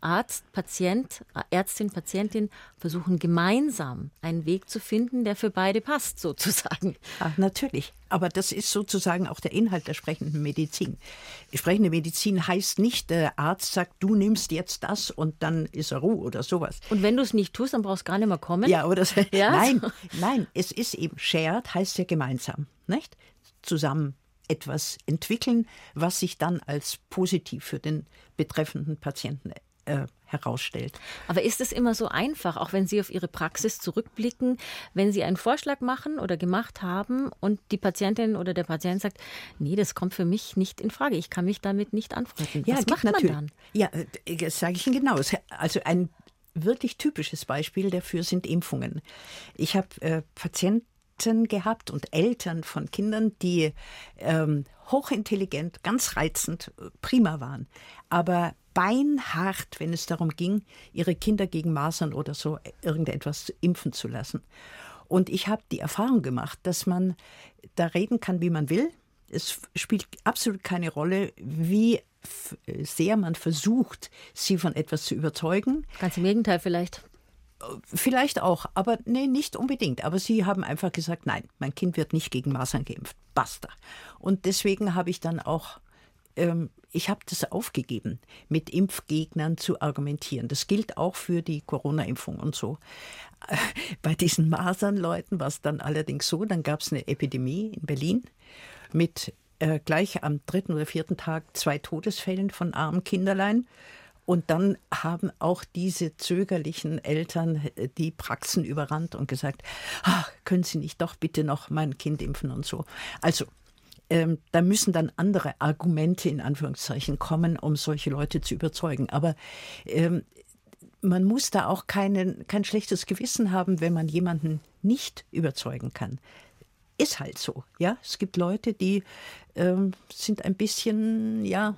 Arzt, Patient, Ärztin, Patientin versuchen gemeinsam einen Weg zu finden, der für beide passt, sozusagen. Ja, natürlich. Aber das ist sozusagen auch der Inhalt der sprechenden Medizin. Sprechende Medizin heißt nicht, der Arzt sagt, du nimmst jetzt das und dann ist er Ruhe oder sowas. Und wenn du es nicht tust, dann brauchst du gar nicht mehr kommen. Ja, oder ja? nein, nein, es ist eben shared, heißt ja gemeinsam, nicht? Zusammen etwas entwickeln, was sich dann als positiv für den betreffenden Patienten äh, herausstellt. Aber ist es immer so einfach, auch wenn Sie auf Ihre Praxis zurückblicken, wenn Sie einen Vorschlag machen oder gemacht haben und die Patientin oder der Patient sagt, nee, das kommt für mich nicht in Frage, ich kann mich damit nicht anfreunden. Ja, Was macht man dann? Ja, äh, das sage ich Ihnen genau. Also ein wirklich typisches Beispiel dafür sind Impfungen. Ich habe äh, Patienten gehabt und Eltern von Kindern, die ähm, hochintelligent, ganz reizend, prima waren, aber beinhart, wenn es darum ging, ihre Kinder gegen Masern oder so irgendetwas impfen zu lassen. Und ich habe die Erfahrung gemacht, dass man da reden kann, wie man will. Es spielt absolut keine Rolle, wie sehr man versucht, sie von etwas zu überzeugen. Ganz im Gegenteil vielleicht. Vielleicht auch, aber nee, nicht unbedingt. Aber sie haben einfach gesagt, nein, mein Kind wird nicht gegen Masern geimpft. Basta. Und deswegen habe ich dann auch ähm, ich habe das aufgegeben, mit Impfgegnern zu argumentieren. Das gilt auch für die Corona-Impfung und so. Bei diesen Masernleuten war es dann allerdings so, dann gab es eine Epidemie in Berlin mit äh, gleich am dritten oder vierten Tag zwei Todesfällen von armen Kinderlein. Und dann haben auch diese zögerlichen Eltern äh, die Praxen überrannt und gesagt, ach, können Sie nicht doch bitte noch mein Kind impfen und so. Also ähm, da müssen dann andere Argumente in Anführungszeichen kommen, um solche Leute zu überzeugen. Aber ähm, man muss da auch keinen, kein schlechtes Gewissen haben, wenn man jemanden nicht überzeugen kann. Ist halt so, ja. Es gibt Leute, die ähm, sind ein bisschen, ja,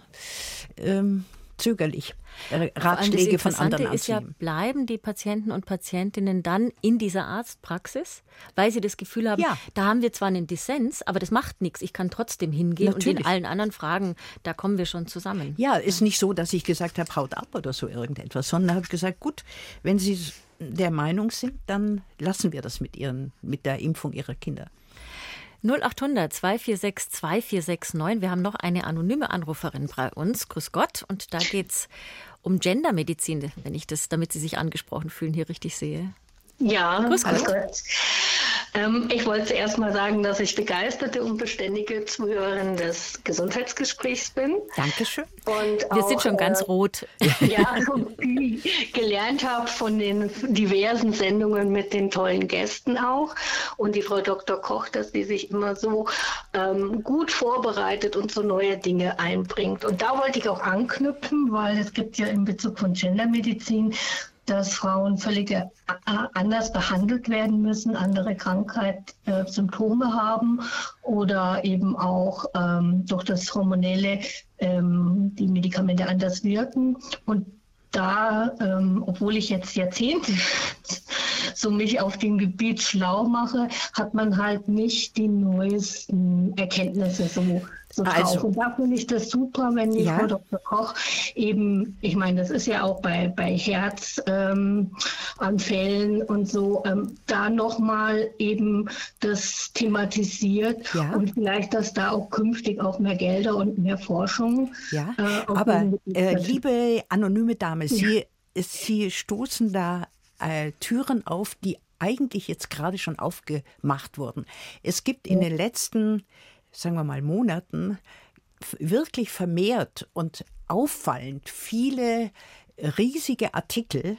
ähm, zögerlich, äh, Ratschläge von anderen ist ja, bleiben die Patienten und Patientinnen dann in dieser Arztpraxis, weil sie das Gefühl haben, ja. da haben wir zwar einen Dissens, aber das macht nichts. Ich kann trotzdem hingehen Natürlich. und in allen anderen Fragen, da kommen wir schon zusammen. Ja, ist nicht so, dass ich gesagt habe, haut ab oder so irgendetwas, sondern habe gesagt, gut, wenn Sie der Meinung sind, dann lassen wir das mit, ihren, mit der Impfung Ihrer Kinder. 0800 246 2469. Wir haben noch eine anonyme Anruferin bei uns. Grüß Gott. Und da geht es um Gendermedizin, wenn ich das, damit Sie sich angesprochen fühlen, hier richtig sehe. Ja, grüß Gott. Gott. Ähm, ich wollte erst mal sagen, dass ich begeisterte und beständige Zuhörerin des Gesundheitsgesprächs bin. Dankeschön. Und Wir auch, sind schon ganz äh, rot. Ja, gelernt habe von den diversen Sendungen mit den tollen Gästen auch. Und die Frau Dr. Koch, dass sie sich immer so ähm, gut vorbereitet und so neue Dinge einbringt. Und da wollte ich auch anknüpfen, weil es gibt ja in Bezug von Gendermedizin dass Frauen völlig äh, anders behandelt werden müssen, andere Krankheitssymptome äh, haben oder eben auch ähm, durch das Hormonelle ähm, die Medikamente anders wirken. Und da, ähm, obwohl ich jetzt Jahrzehnte so mich auf dem Gebiet schlau mache, hat man halt nicht die neuesten Erkenntnisse so so also, Und da finde ich das super, wenn die ja. Frau Dr. Koch eben, ich meine, das ist ja auch bei, bei Herzanfällen ähm, und so, ähm, da nochmal eben das thematisiert ja. und vielleicht, dass da auch künftig auch mehr Gelder und mehr Forschung. Ja, äh, aber äh, liebe anonyme Dame, Sie, ja. Sie stoßen da äh, Türen auf, die eigentlich jetzt gerade schon aufgemacht wurden. Es gibt in den letzten sagen wir mal, Monaten wirklich vermehrt und auffallend viele riesige Artikel,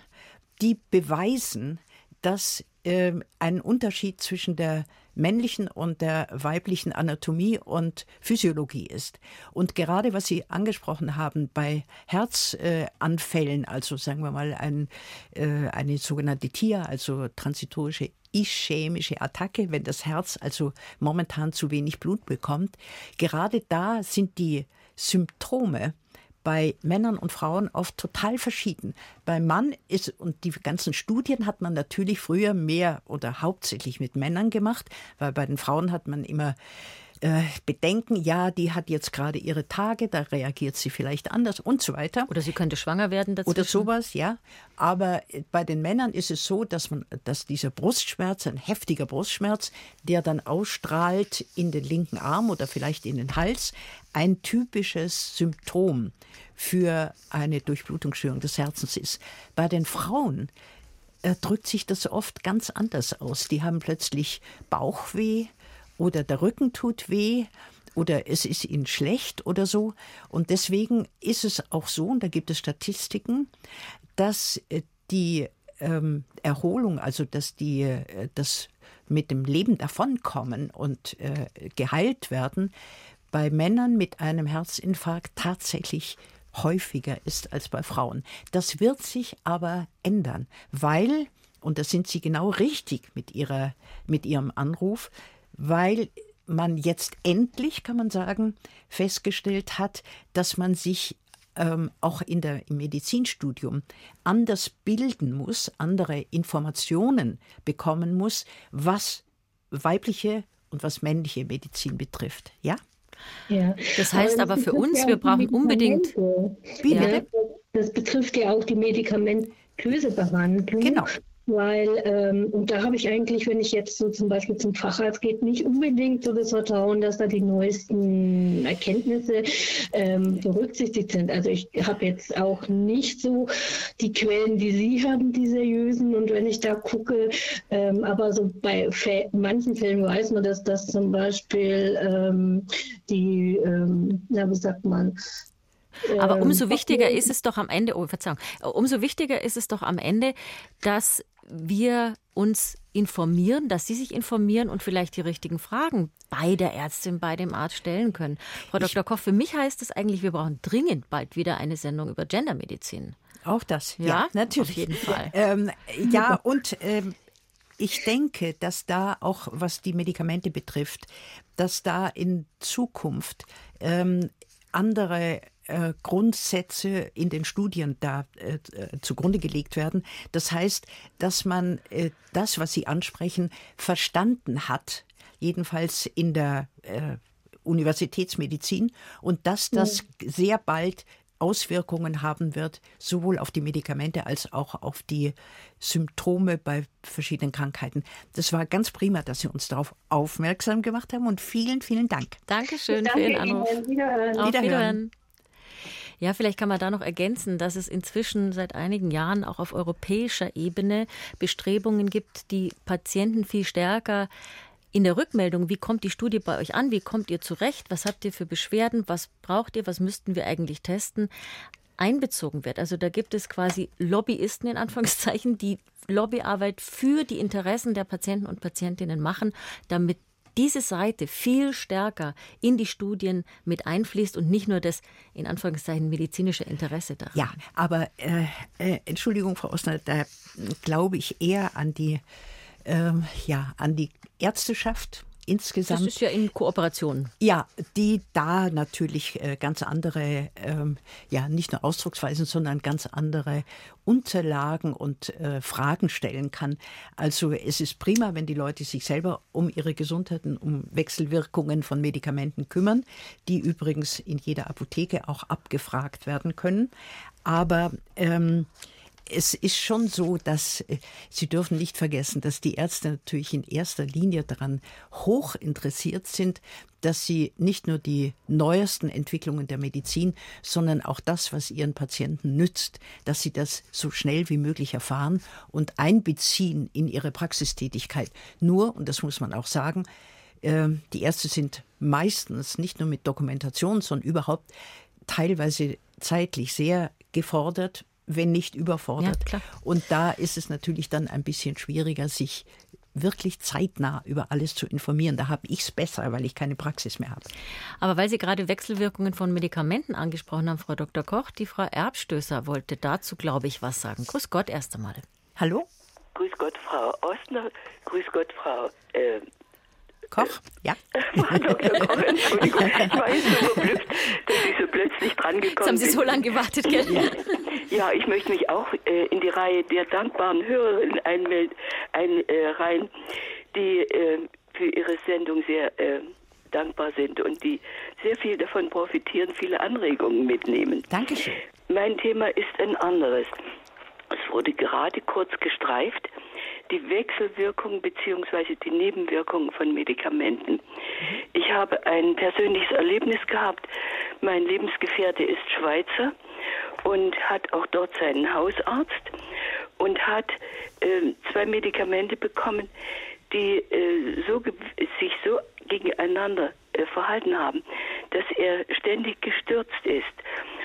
die beweisen, dass äh, ein Unterschied zwischen der männlichen und der weiblichen Anatomie und Physiologie ist. Und gerade was Sie angesprochen haben bei Herzanfällen, äh, also sagen wir mal ein, äh, eine sogenannte TIA, also transitorische ischämische Attacke, wenn das Herz also momentan zu wenig Blut bekommt. Gerade da sind die Symptome bei Männern und Frauen oft total verschieden. Beim Mann ist, und die ganzen Studien hat man natürlich früher mehr oder hauptsächlich mit Männern gemacht, weil bei den Frauen hat man immer äh, bedenken, ja, die hat jetzt gerade ihre Tage, da reagiert sie vielleicht anders und so weiter. Oder sie könnte schwanger werden dazwischen. Oder sowas, ja. Aber bei den Männern ist es so, dass man, dass dieser Brustschmerz, ein heftiger Brustschmerz, der dann ausstrahlt in den linken Arm oder vielleicht in den Hals, ein typisches Symptom für eine Durchblutungsstörung des Herzens ist. Bei den Frauen äh, drückt sich das oft ganz anders aus. Die haben plötzlich Bauchweh, oder der Rücken tut weh oder es ist ihnen schlecht oder so. Und deswegen ist es auch so, und da gibt es Statistiken, dass äh, die ähm, Erholung, also dass die äh, das mit dem Leben davonkommen und äh, geheilt werden, bei Männern mit einem Herzinfarkt tatsächlich häufiger ist als bei Frauen. Das wird sich aber ändern, weil, und da sind Sie genau richtig mit, ihrer, mit Ihrem Anruf, weil man jetzt endlich, kann man sagen, festgestellt hat, dass man sich ähm, auch in der, im Medizinstudium anders bilden muss, andere Informationen bekommen muss, was weibliche und was männliche Medizin betrifft. Ja? Ja. Das heißt aber, aber für uns, ja wir brauchen unbedingt. Ja. Das betrifft ja auch die medikamentöse Behandlung. Genau. Weil, ähm, und da habe ich eigentlich, wenn ich jetzt so zum Beispiel zum Facharzt geht, nicht unbedingt so das Vertrauen, dass da die neuesten Erkenntnisse ähm, berücksichtigt sind. Also ich habe jetzt auch nicht so die Quellen, die Sie haben, die seriösen. Und wenn ich da gucke, ähm, aber so bei manchen Fällen weiß man, dass das zum Beispiel ähm, die, ähm, ja, wie sagt man, aber umso ähm, wichtiger ist es doch am Ende, oh Verzeihung, umso wichtiger ist es doch am Ende, dass wir uns informieren, dass Sie sich informieren und vielleicht die richtigen Fragen bei der Ärztin, bei dem Arzt stellen können. Frau Dr. Koch, für mich heißt es eigentlich, wir brauchen dringend bald wieder eine Sendung über Gendermedizin. Auch das, ja, Ja, natürlich. auf jeden Fall. Ähm, ja, und ähm, ich denke, dass da auch, was die Medikamente betrifft, dass da in Zukunft ähm, andere äh, Grundsätze in den Studien da äh, äh, zugrunde gelegt werden. Das heißt, dass man äh, das, was Sie ansprechen, verstanden hat, jedenfalls in der äh, Universitätsmedizin, und dass das sehr bald Auswirkungen haben wird, sowohl auf die Medikamente als auch auf die Symptome bei verschiedenen Krankheiten. Das war ganz prima, dass Sie uns darauf aufmerksam gemacht haben und vielen, vielen Dank. Dankeschön Danke für Ihren Anruf. Ihnen. Wiederhören. Auf Wiederhören. Wiederhören. Ja, vielleicht kann man da noch ergänzen, dass es inzwischen seit einigen Jahren auch auf europäischer Ebene Bestrebungen gibt, die Patienten viel stärker in der Rückmeldung, wie kommt die Studie bei euch an, wie kommt ihr zurecht, was habt ihr für Beschwerden, was braucht ihr, was müssten wir eigentlich testen, einbezogen wird. Also da gibt es quasi Lobbyisten in Anführungszeichen, die Lobbyarbeit für die Interessen der Patienten und Patientinnen machen, damit diese Seite viel stärker in die Studien mit einfließt und nicht nur das in Anführungszeichen medizinische Interesse daran. Ja, aber äh, äh, Entschuldigung, Frau Osner, da glaube ich eher an die, ähm, ja, an die Ärzteschaft Das insgesamt. ist ja in Kooperation. Ja, die da natürlich äh, ganz andere, ähm, ja, nicht nur Ausdrucksweisen, sondern ganz andere Unterlagen und äh, Fragen stellen kann. Also es ist prima, wenn die Leute sich selber um ihre Gesundheit und um Wechselwirkungen von Medikamenten kümmern, die übrigens in jeder Apotheke auch abgefragt werden können. Aber ähm, es ist schon so, dass äh, Sie dürfen nicht vergessen, dass die Ärzte natürlich in erster Linie daran hoch interessiert sind, dass sie nicht nur die neuesten Entwicklungen der Medizin, sondern auch das, was ihren Patienten nützt, dass sie das so schnell wie möglich erfahren und einbeziehen in ihre Praxistätigkeit. Nur, und das muss man auch sagen, äh, die Ärzte sind meistens nicht nur mit Dokumentation, sondern überhaupt teilweise zeitlich sehr gefordert, wenn nicht überfordert. Ja, klar. Und da ist es natürlich dann ein bisschen schwieriger, sich wirklich zeitnah über alles zu informieren. Da habe ich es besser, weil ich keine Praxis mehr habe. Aber weil Sie gerade Wechselwirkungen von Medikamenten angesprochen haben, Frau Dr. Koch, die Frau Erbstößer wollte dazu, glaube ich, was sagen. Grüß Gott erst einmal. Hallo? Grüß Gott, Frau Ostner. Grüß Gott, Frau äh, Koch? Ja. Frau Dr. Koch. Entschuldigung, ich war jetzt so verblüfft, dass ich so plötzlich dran gekommen Jetzt haben Sie bin. so lange gewartet, gell? Ja, ich möchte mich auch äh, in die Reihe der dankbaren Hörerinnen einreihen, ein, äh, die äh, für ihre Sendung sehr äh, dankbar sind und die sehr viel davon profitieren, viele Anregungen mitnehmen. Dankeschön. Mein Thema ist ein anderes. Es wurde gerade kurz gestreift, die Wechselwirkung bzw. die Nebenwirkungen von Medikamenten. Ich habe ein persönliches Erlebnis gehabt. Mein Lebensgefährte ist Schweizer und hat auch dort seinen Hausarzt und hat äh, zwei Medikamente bekommen, die äh, so sich so gegeneinander äh, verhalten haben, dass er ständig gestürzt ist.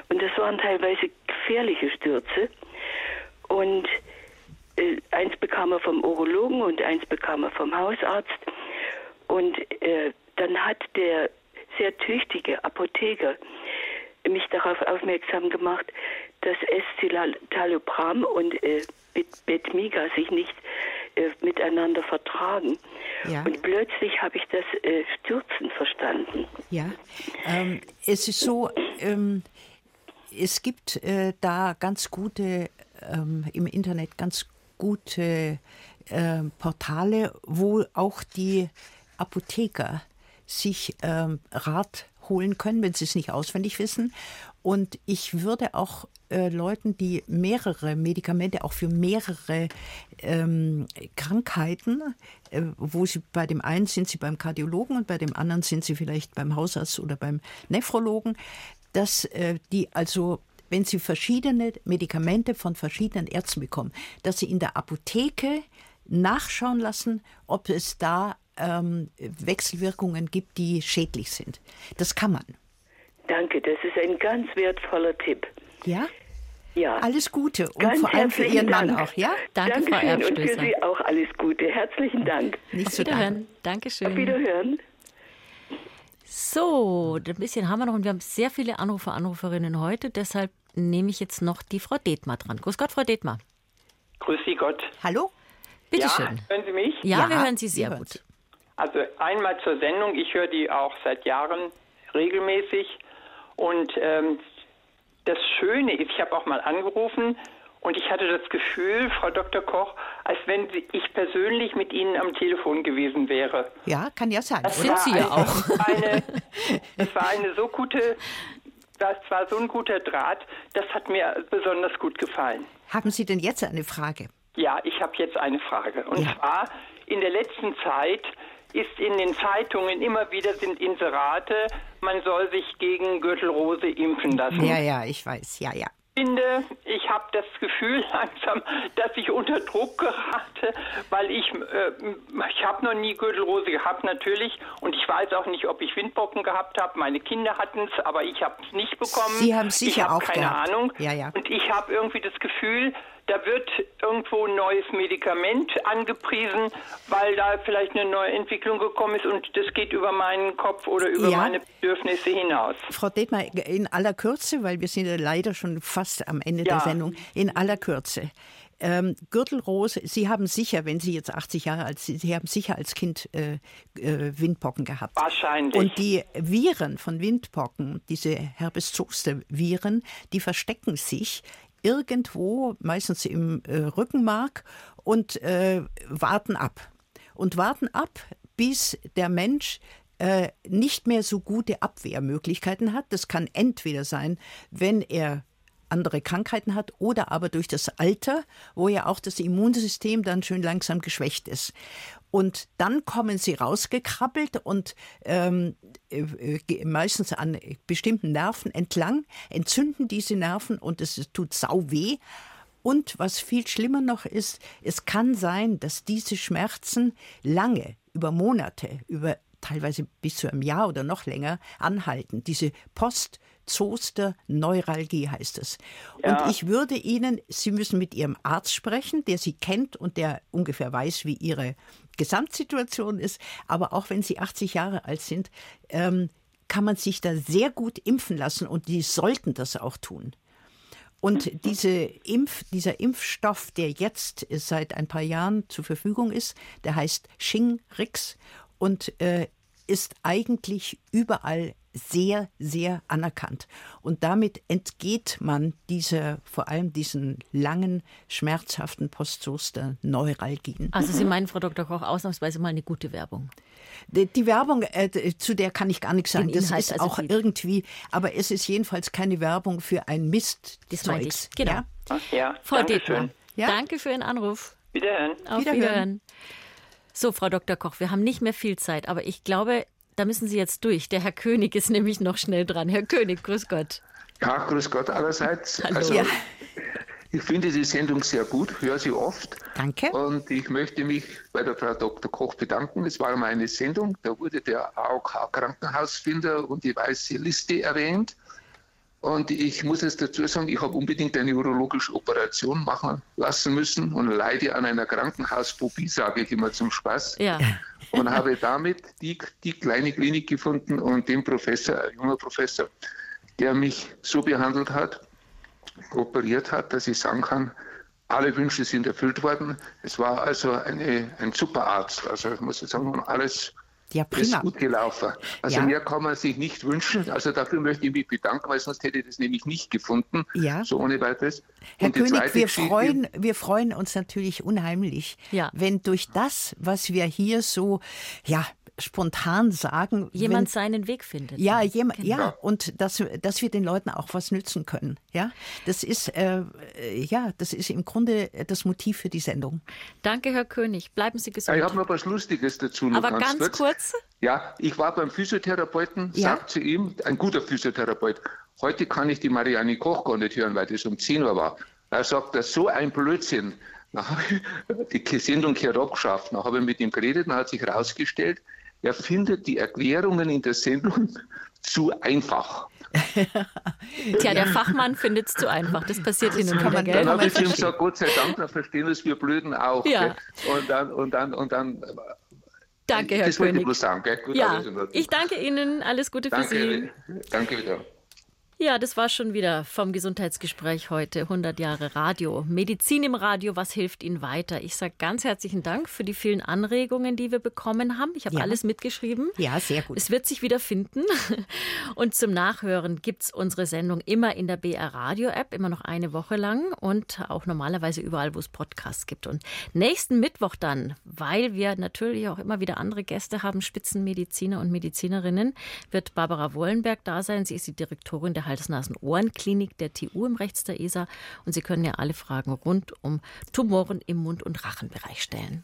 Und das waren teilweise gefährliche Stürze. Und äh, eins bekam er vom Urologen und eins bekam er vom Hausarzt. Und äh, dann hat der sehr tüchtige Apotheker mich darauf aufmerksam gemacht, dass Escitalopram und äh, Bet- Betmiga sich nicht äh, miteinander vertragen. Ja. Und plötzlich habe ich das äh, Stürzen verstanden. Ja, ähm, es ist so, ähm, es gibt äh, da ganz gute, ähm, im Internet ganz gute äh, Portale, wo auch die Apotheker sich ähm, Rat holen können, wenn sie es nicht auswendig wissen. Und ich würde auch äh, Leuten, die mehrere Medikamente auch für mehrere ähm, Krankheiten, äh, wo sie bei dem einen sind sie beim Kardiologen und bei dem anderen sind sie vielleicht beim Hausarzt oder beim Nephrologen, dass äh, die also wenn sie verschiedene Medikamente von verschiedenen Ärzten bekommen, dass sie in der Apotheke nachschauen lassen, ob es da ähm, Wechselwirkungen gibt, die schädlich sind. Das kann man. Danke, das ist ein ganz wertvoller Tipp. Ja? Ja. Alles Gute und Ganz vor allem für Ihren Dank. Mann auch, ja? Danke, Dankeschön. Frau Erbstößer. Und für Sie auch alles Gute. Herzlichen Dank. Nicht Auf Wiederhören. Dankeschön. Auf Wiederhören. So, ein bisschen haben wir noch und wir haben sehr viele Anrufer, Anruferinnen heute. Deshalb nehme ich jetzt noch die Frau Detmar dran. Grüß Gott, Frau Detmar. Grüß Sie Gott. Hallo? Bitte ja, schön. Hören Sie mich? Ja, ja wir hören Sie sehr gut. Sie. Also einmal zur Sendung. Ich höre die auch seit Jahren regelmäßig. Und ähm, das Schöne ist, ich habe auch mal angerufen und ich hatte das Gefühl, Frau Dr. Koch, als wenn ich persönlich mit Ihnen am Telefon gewesen wäre. Ja, kann ja sein. Das sind Sie ja auch. Eine, es war eine so gute, das war so ein guter Draht, das hat mir besonders gut gefallen. Haben Sie denn jetzt eine Frage? Ja, ich habe jetzt eine Frage. Und ja. zwar, in der letzten Zeit ist in den Zeitungen immer wieder sind Inserate, man soll sich gegen Gürtelrose impfen lassen. Ja, ja, ich weiß, ja, ja. Ich finde, ich habe das Gefühl langsam, dass ich unter Druck gerate, weil ich, äh, ich habe noch nie Gürtelrose gehabt natürlich und ich weiß auch nicht, ob ich Windpocken gehabt habe. Meine Kinder hatten es, aber ich habe es nicht bekommen. Sie haben sicher ich auch keine gehabt. Ahnung. Ja, ja. Und ich habe irgendwie das Gefühl, da wird irgendwo ein neues Medikament angepriesen, weil da vielleicht eine neue Entwicklung gekommen ist und das geht über meinen Kopf oder über ja. meine Bedürfnisse hinaus. Frau Detmar, in aller Kürze, weil wir sind ja leider schon fast am Ende ja. der Sendung, in aller Kürze. Ähm, Gürtelrose, Sie haben sicher, wenn Sie jetzt 80 Jahre alt sind, Sie haben sicher als Kind äh, äh, Windpocken gehabt. Wahrscheinlich. Und die Viren von Windpocken, diese Herpes-Zoster-Viren, die verstecken sich irgendwo, meistens im äh, Rückenmark, und äh, warten ab. Und warten ab, bis der Mensch äh, nicht mehr so gute Abwehrmöglichkeiten hat. Das kann entweder sein, wenn er andere Krankheiten hat oder aber durch das Alter, wo ja auch das Immunsystem dann schön langsam geschwächt ist. Und dann kommen sie rausgekrabbelt und ähm, äh, meistens an bestimmten Nerven entlang, entzünden diese Nerven und es tut sau weh. Und was viel schlimmer noch ist, es kann sein, dass diese Schmerzen lange, über Monate, über teilweise bis zu einem Jahr oder noch länger anhalten. Diese Post- Zoster Neuralgie heißt es. Ja. Und ich würde Ihnen, Sie müssen mit Ihrem Arzt sprechen, der Sie kennt und der ungefähr weiß, wie Ihre Gesamtsituation ist. Aber auch wenn Sie 80 Jahre alt sind, ähm, kann man sich da sehr gut impfen lassen und die sollten das auch tun. Und mhm. diese Impf, dieser Impfstoff, der jetzt seit ein paar Jahren zur Verfügung ist, der heißt Shingrix und äh, ist eigentlich überall sehr, sehr anerkannt. Und damit entgeht man dieser, vor allem diesen langen, schmerzhaften Postzoster-Neuralgien. Also Sie meinen, Frau Dr. Koch, ausnahmsweise mal eine gute Werbung? Die, die Werbung, äh, zu der kann ich gar nichts sagen. Das ist also auch irgendwie, aber es ist jedenfalls keine Werbung für ein Mist. Das meine ich. Genau. Ja, ja Frau Detmer, ja? danke für Ihren Anruf. Wiederhören. Auf Wiederhören. Wiederhören. So, Frau Dr. Koch, wir haben nicht mehr viel Zeit, aber ich glaube, da müssen Sie jetzt durch. Der Herr König ist nämlich noch schnell dran. Herr König, grüß Gott. Ja, grüß Gott allerseits. Hallo. Also, ja. Ich finde die Sendung sehr gut, höre sie oft. Danke. Und ich möchte mich bei der Frau Dr. Koch bedanken. Es war meine Sendung, da wurde der AOK Krankenhausfinder und die weiße Liste erwähnt. Und ich muss jetzt dazu sagen, ich habe unbedingt eine urologische Operation machen lassen müssen und leide an einer Krankenhausphobie, sage ich immer zum Spaß. Ja und habe damit die, die kleine Klinik gefunden und den Professor, ein junger Professor, der mich so behandelt hat, operiert hat, dass ich sagen kann, alle Wünsche sind erfüllt worden. Es war also eine, ein super Arzt. Also ich muss sagen, alles ja, prima. ist gut gelaufen. Also ja. mehr kann man sich nicht wünschen. Also dafür möchte ich mich bedanken, weil sonst hätte ich das nämlich nicht gefunden. Ja. So ohne weiteres. Herr Und König, wir freuen, wir freuen uns natürlich unheimlich, ja. wenn durch das, was wir hier so, ja, spontan sagen. Jemand wenn, seinen Weg findet. Ja, jem, genau. ja, und dass, dass wir den Leuten auch was nützen können. Ja, das ist, äh, ja, das ist im Grunde das Motiv für die Sendung. Danke, Herr König. Bleiben Sie gesund. ich habe noch was Lustiges dazu. Noch Aber ganz, ganz kurz. Ja, ich war beim Physiotherapeuten, ja? sagt zu ihm, ein guter Physiotherapeut, heute kann ich die Marianne Koch gar nicht hören, weil das um 10 Uhr war. Er sagt, das ist so ein Blödsinn. Dann habe ich die Sendung hier abgeschafft. Dann habe ich mit ihm geredet und hat sich herausgestellt, er findet die Erklärungen in der Sendung zu einfach. Tja, der Fachmann findet es zu einfach. Das passiert hin und wieder, gell? Dann habe ich ihm gesagt, Gott sei Dank, dann verstehen es wir Blöden auch. Ja. Und dann, und dann, und dann Danke, Herr das König. Ich bloß sagen, gell? Gut, ja, ich danke Ihnen. Alles Gute danke, für Sie. Danke wieder. Ja, das war schon wieder vom Gesundheitsgespräch heute. 100 Jahre Radio. Medizin im Radio, was hilft Ihnen weiter? Ich sage ganz herzlichen Dank für die vielen Anregungen, die wir bekommen haben. Ich habe Ja. alles mitgeschrieben. Ja, sehr gut. Es wird sich wieder finden. Und zum Nachhören gibt es unsere Sendung immer in der BR Radio App, immer noch eine Woche lang und auch normalerweise überall, wo es Podcasts gibt. Und nächsten Mittwoch dann, weil wir natürlich auch immer wieder andere Gäste haben, Spitzenmediziner und Medizinerinnen, wird Barbara Wollenberg da sein. Sie ist die Direktorin der Hals-Nasen-Ohren-Klinik der TU im Rechts der ESA. Und Sie können ja alle Fragen rund um Tumoren im Mund- und Rachenbereich stellen.